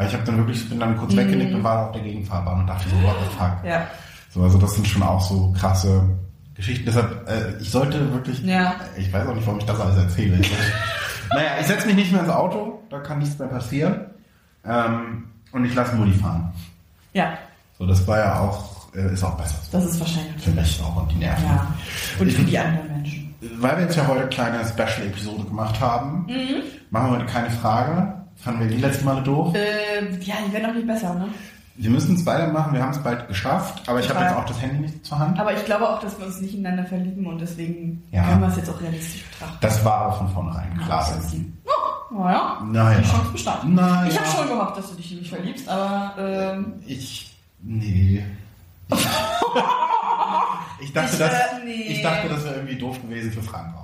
Aber ich habe dann wirklich, bin dann
Mhm.
kurz weggenickt und war auf der Gegenfahrbahn und dachte so, what the fuck.
Ja.
So, also das sind schon auch so krasse Geschichten. Deshalb, äh, ich sollte wirklich,
Ja.
ich weiß auch nicht, warum ich das alles erzähle. Ich naja, ich setze mich nicht mehr ins Auto, da kann nichts mehr passieren. Ähm, und ich lasse Mutti fahren.
Ja,
So, das war ja auch, äh, ist auch besser. so.
das ist wahrscheinlich.
Für mich auch und die Nerven.
Ja. Und für die anderen Menschen.
Weil wir jetzt ja heute eine kleine Special-Episode gemacht haben,
Mhm.
machen wir heute keine Frage. Fanden wir die letzten Male doof.
Äh, ja, die werden auch nicht besser, ne?
Wir müssen es weitermachen, wir haben es bald geschafft, aber ich habe jetzt auch das Handy nicht zur Hand.
Aber ich glaube auch, dass wir uns nicht ineinander verlieben und deswegen
Ja.
können wir es jetzt auch realistisch betrachten.
Das war aber von vornherein klar.
Naja,
Naja.
die Chance bestand.
Naja.
Ich habe schon gehofft, dass du dich nicht verliebst, aber ähm,
Ich. Nee. Ich dachte,
Ich,
das,
äh, nee.
ich dachte, das wäre irgendwie doof gewesen für Frank auch.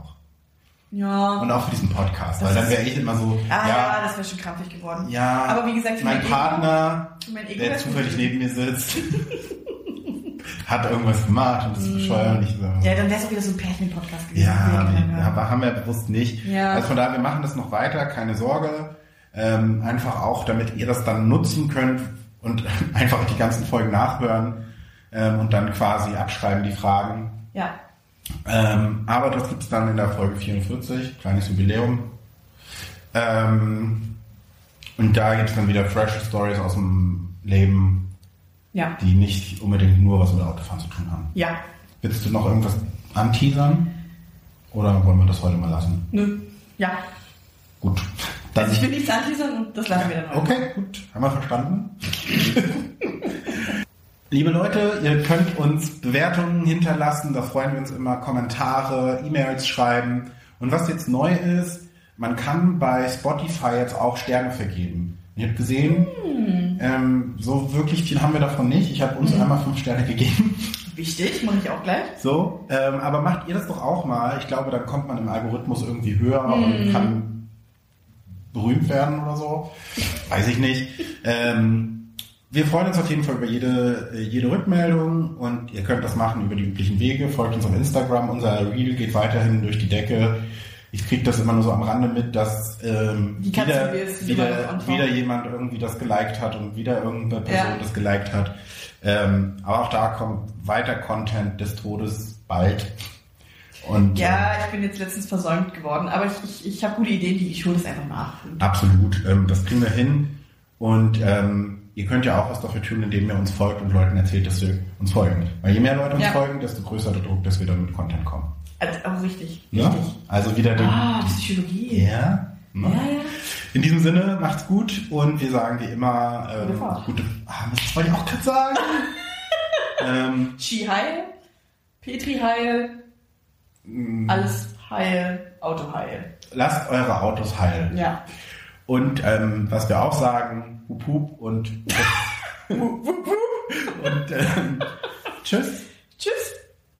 Ja.
Und auch für diesen Podcast,
Das
weil dann wäre ich immer so,
Ah ja, das wäre schon krampfig geworden.
ja,
Aber wie gesagt,
mein
mein
Partner,
mein
der zufällig neben mir sitzt, hat irgendwas gemacht und das ist bescheuert. Und ich so.
Ja, dann wäre es auch wieder so ein Pärchen-Podcast gewesen.
Ja, nee, aber haben wir bewusst nicht.
Ja.
Also von daher, wir machen das noch weiter, keine Sorge. Ähm, einfach auch, damit ihr das dann nutzen könnt und einfach die ganzen Folgen nachhören ähm, und dann quasi abschreiben die Fragen.
ja.
Ähm, aber das gibt's dann in der Folge 44, kleines Jubiläum. Ähm, und da gibt's dann wieder frische Stories aus dem Leben,
Ja.
die nicht unbedingt nur was mit Autofahren zu tun haben.
Ja.
Willst du noch irgendwas anteasern? Oder wollen wir das heute mal lassen?
Nö. Ja.
Gut. Dann,
Also ich will nichts anteasern und das lassen wir dann heute.
okay, gut. Haben wir verstanden. Liebe Leute, ihr könnt uns Bewertungen hinterlassen, da freuen wir uns immer, Kommentare, E-Mails schreiben. Und was jetzt neu ist, man kann bei Spotify jetzt auch Sterne vergeben. Ihr habt gesehen, ähm, so wirklich viel haben wir davon nicht. Ich habe uns einmal fünf Sterne gegeben.
Wichtig, mache ich auch gleich.
So, ähm, aber macht ihr das doch auch mal. Ich glaube, dann kommt man im Algorithmus irgendwie höher und kann berühmt werden oder so. Weiß ich nicht. Ähm, wir freuen uns auf jeden Fall über jede, äh, jede Rückmeldung und ihr könnt das machen über die üblichen Wege. Folgt uns auf Instagram. Unser Reel geht weiterhin durch die Decke. Ich kriege das immer nur so am Rande mit, dass ähm, wieder, wieder, wieder jemand irgendwie das geliked hat und wieder irgendeine Person
Ja.
das geliked hat. Ähm, aber auch da kommt weiter Content des Todes bald. Und
Ja, ich bin jetzt letztens versäumt geworden, aber ich, ich, ich habe gute Ideen, die ich hole das einfach nach.
absolut, ähm, das kriegen wir hin. Und ähm, ihr könnt ja auch was dafür tun, indem ihr uns folgt und Leuten erzählt, dass sie uns folgen. Weil je mehr Leute uns
Ja.
folgen, desto größer der Druck, dass wir dann mit Content kommen.
Also, aber richtig,
Ja?
richtig.
Also wieder den.
Ah,
die-
Psychologie.
ja. ne?
Ja, ja.
In diesem Sinne, macht's gut und wir sagen wie immer ähm,
Gute Fahrt.
gute. Ah, das wollte ich auch gerade sagen. ähm,
Ski heil, Petri heil,
mh,
alles heil, Auto heil.
lasst eure Autos heilen.
Ja.
Und ähm, was wir auch sagen, hup hup und und ähm, tschüss.
Tschüss.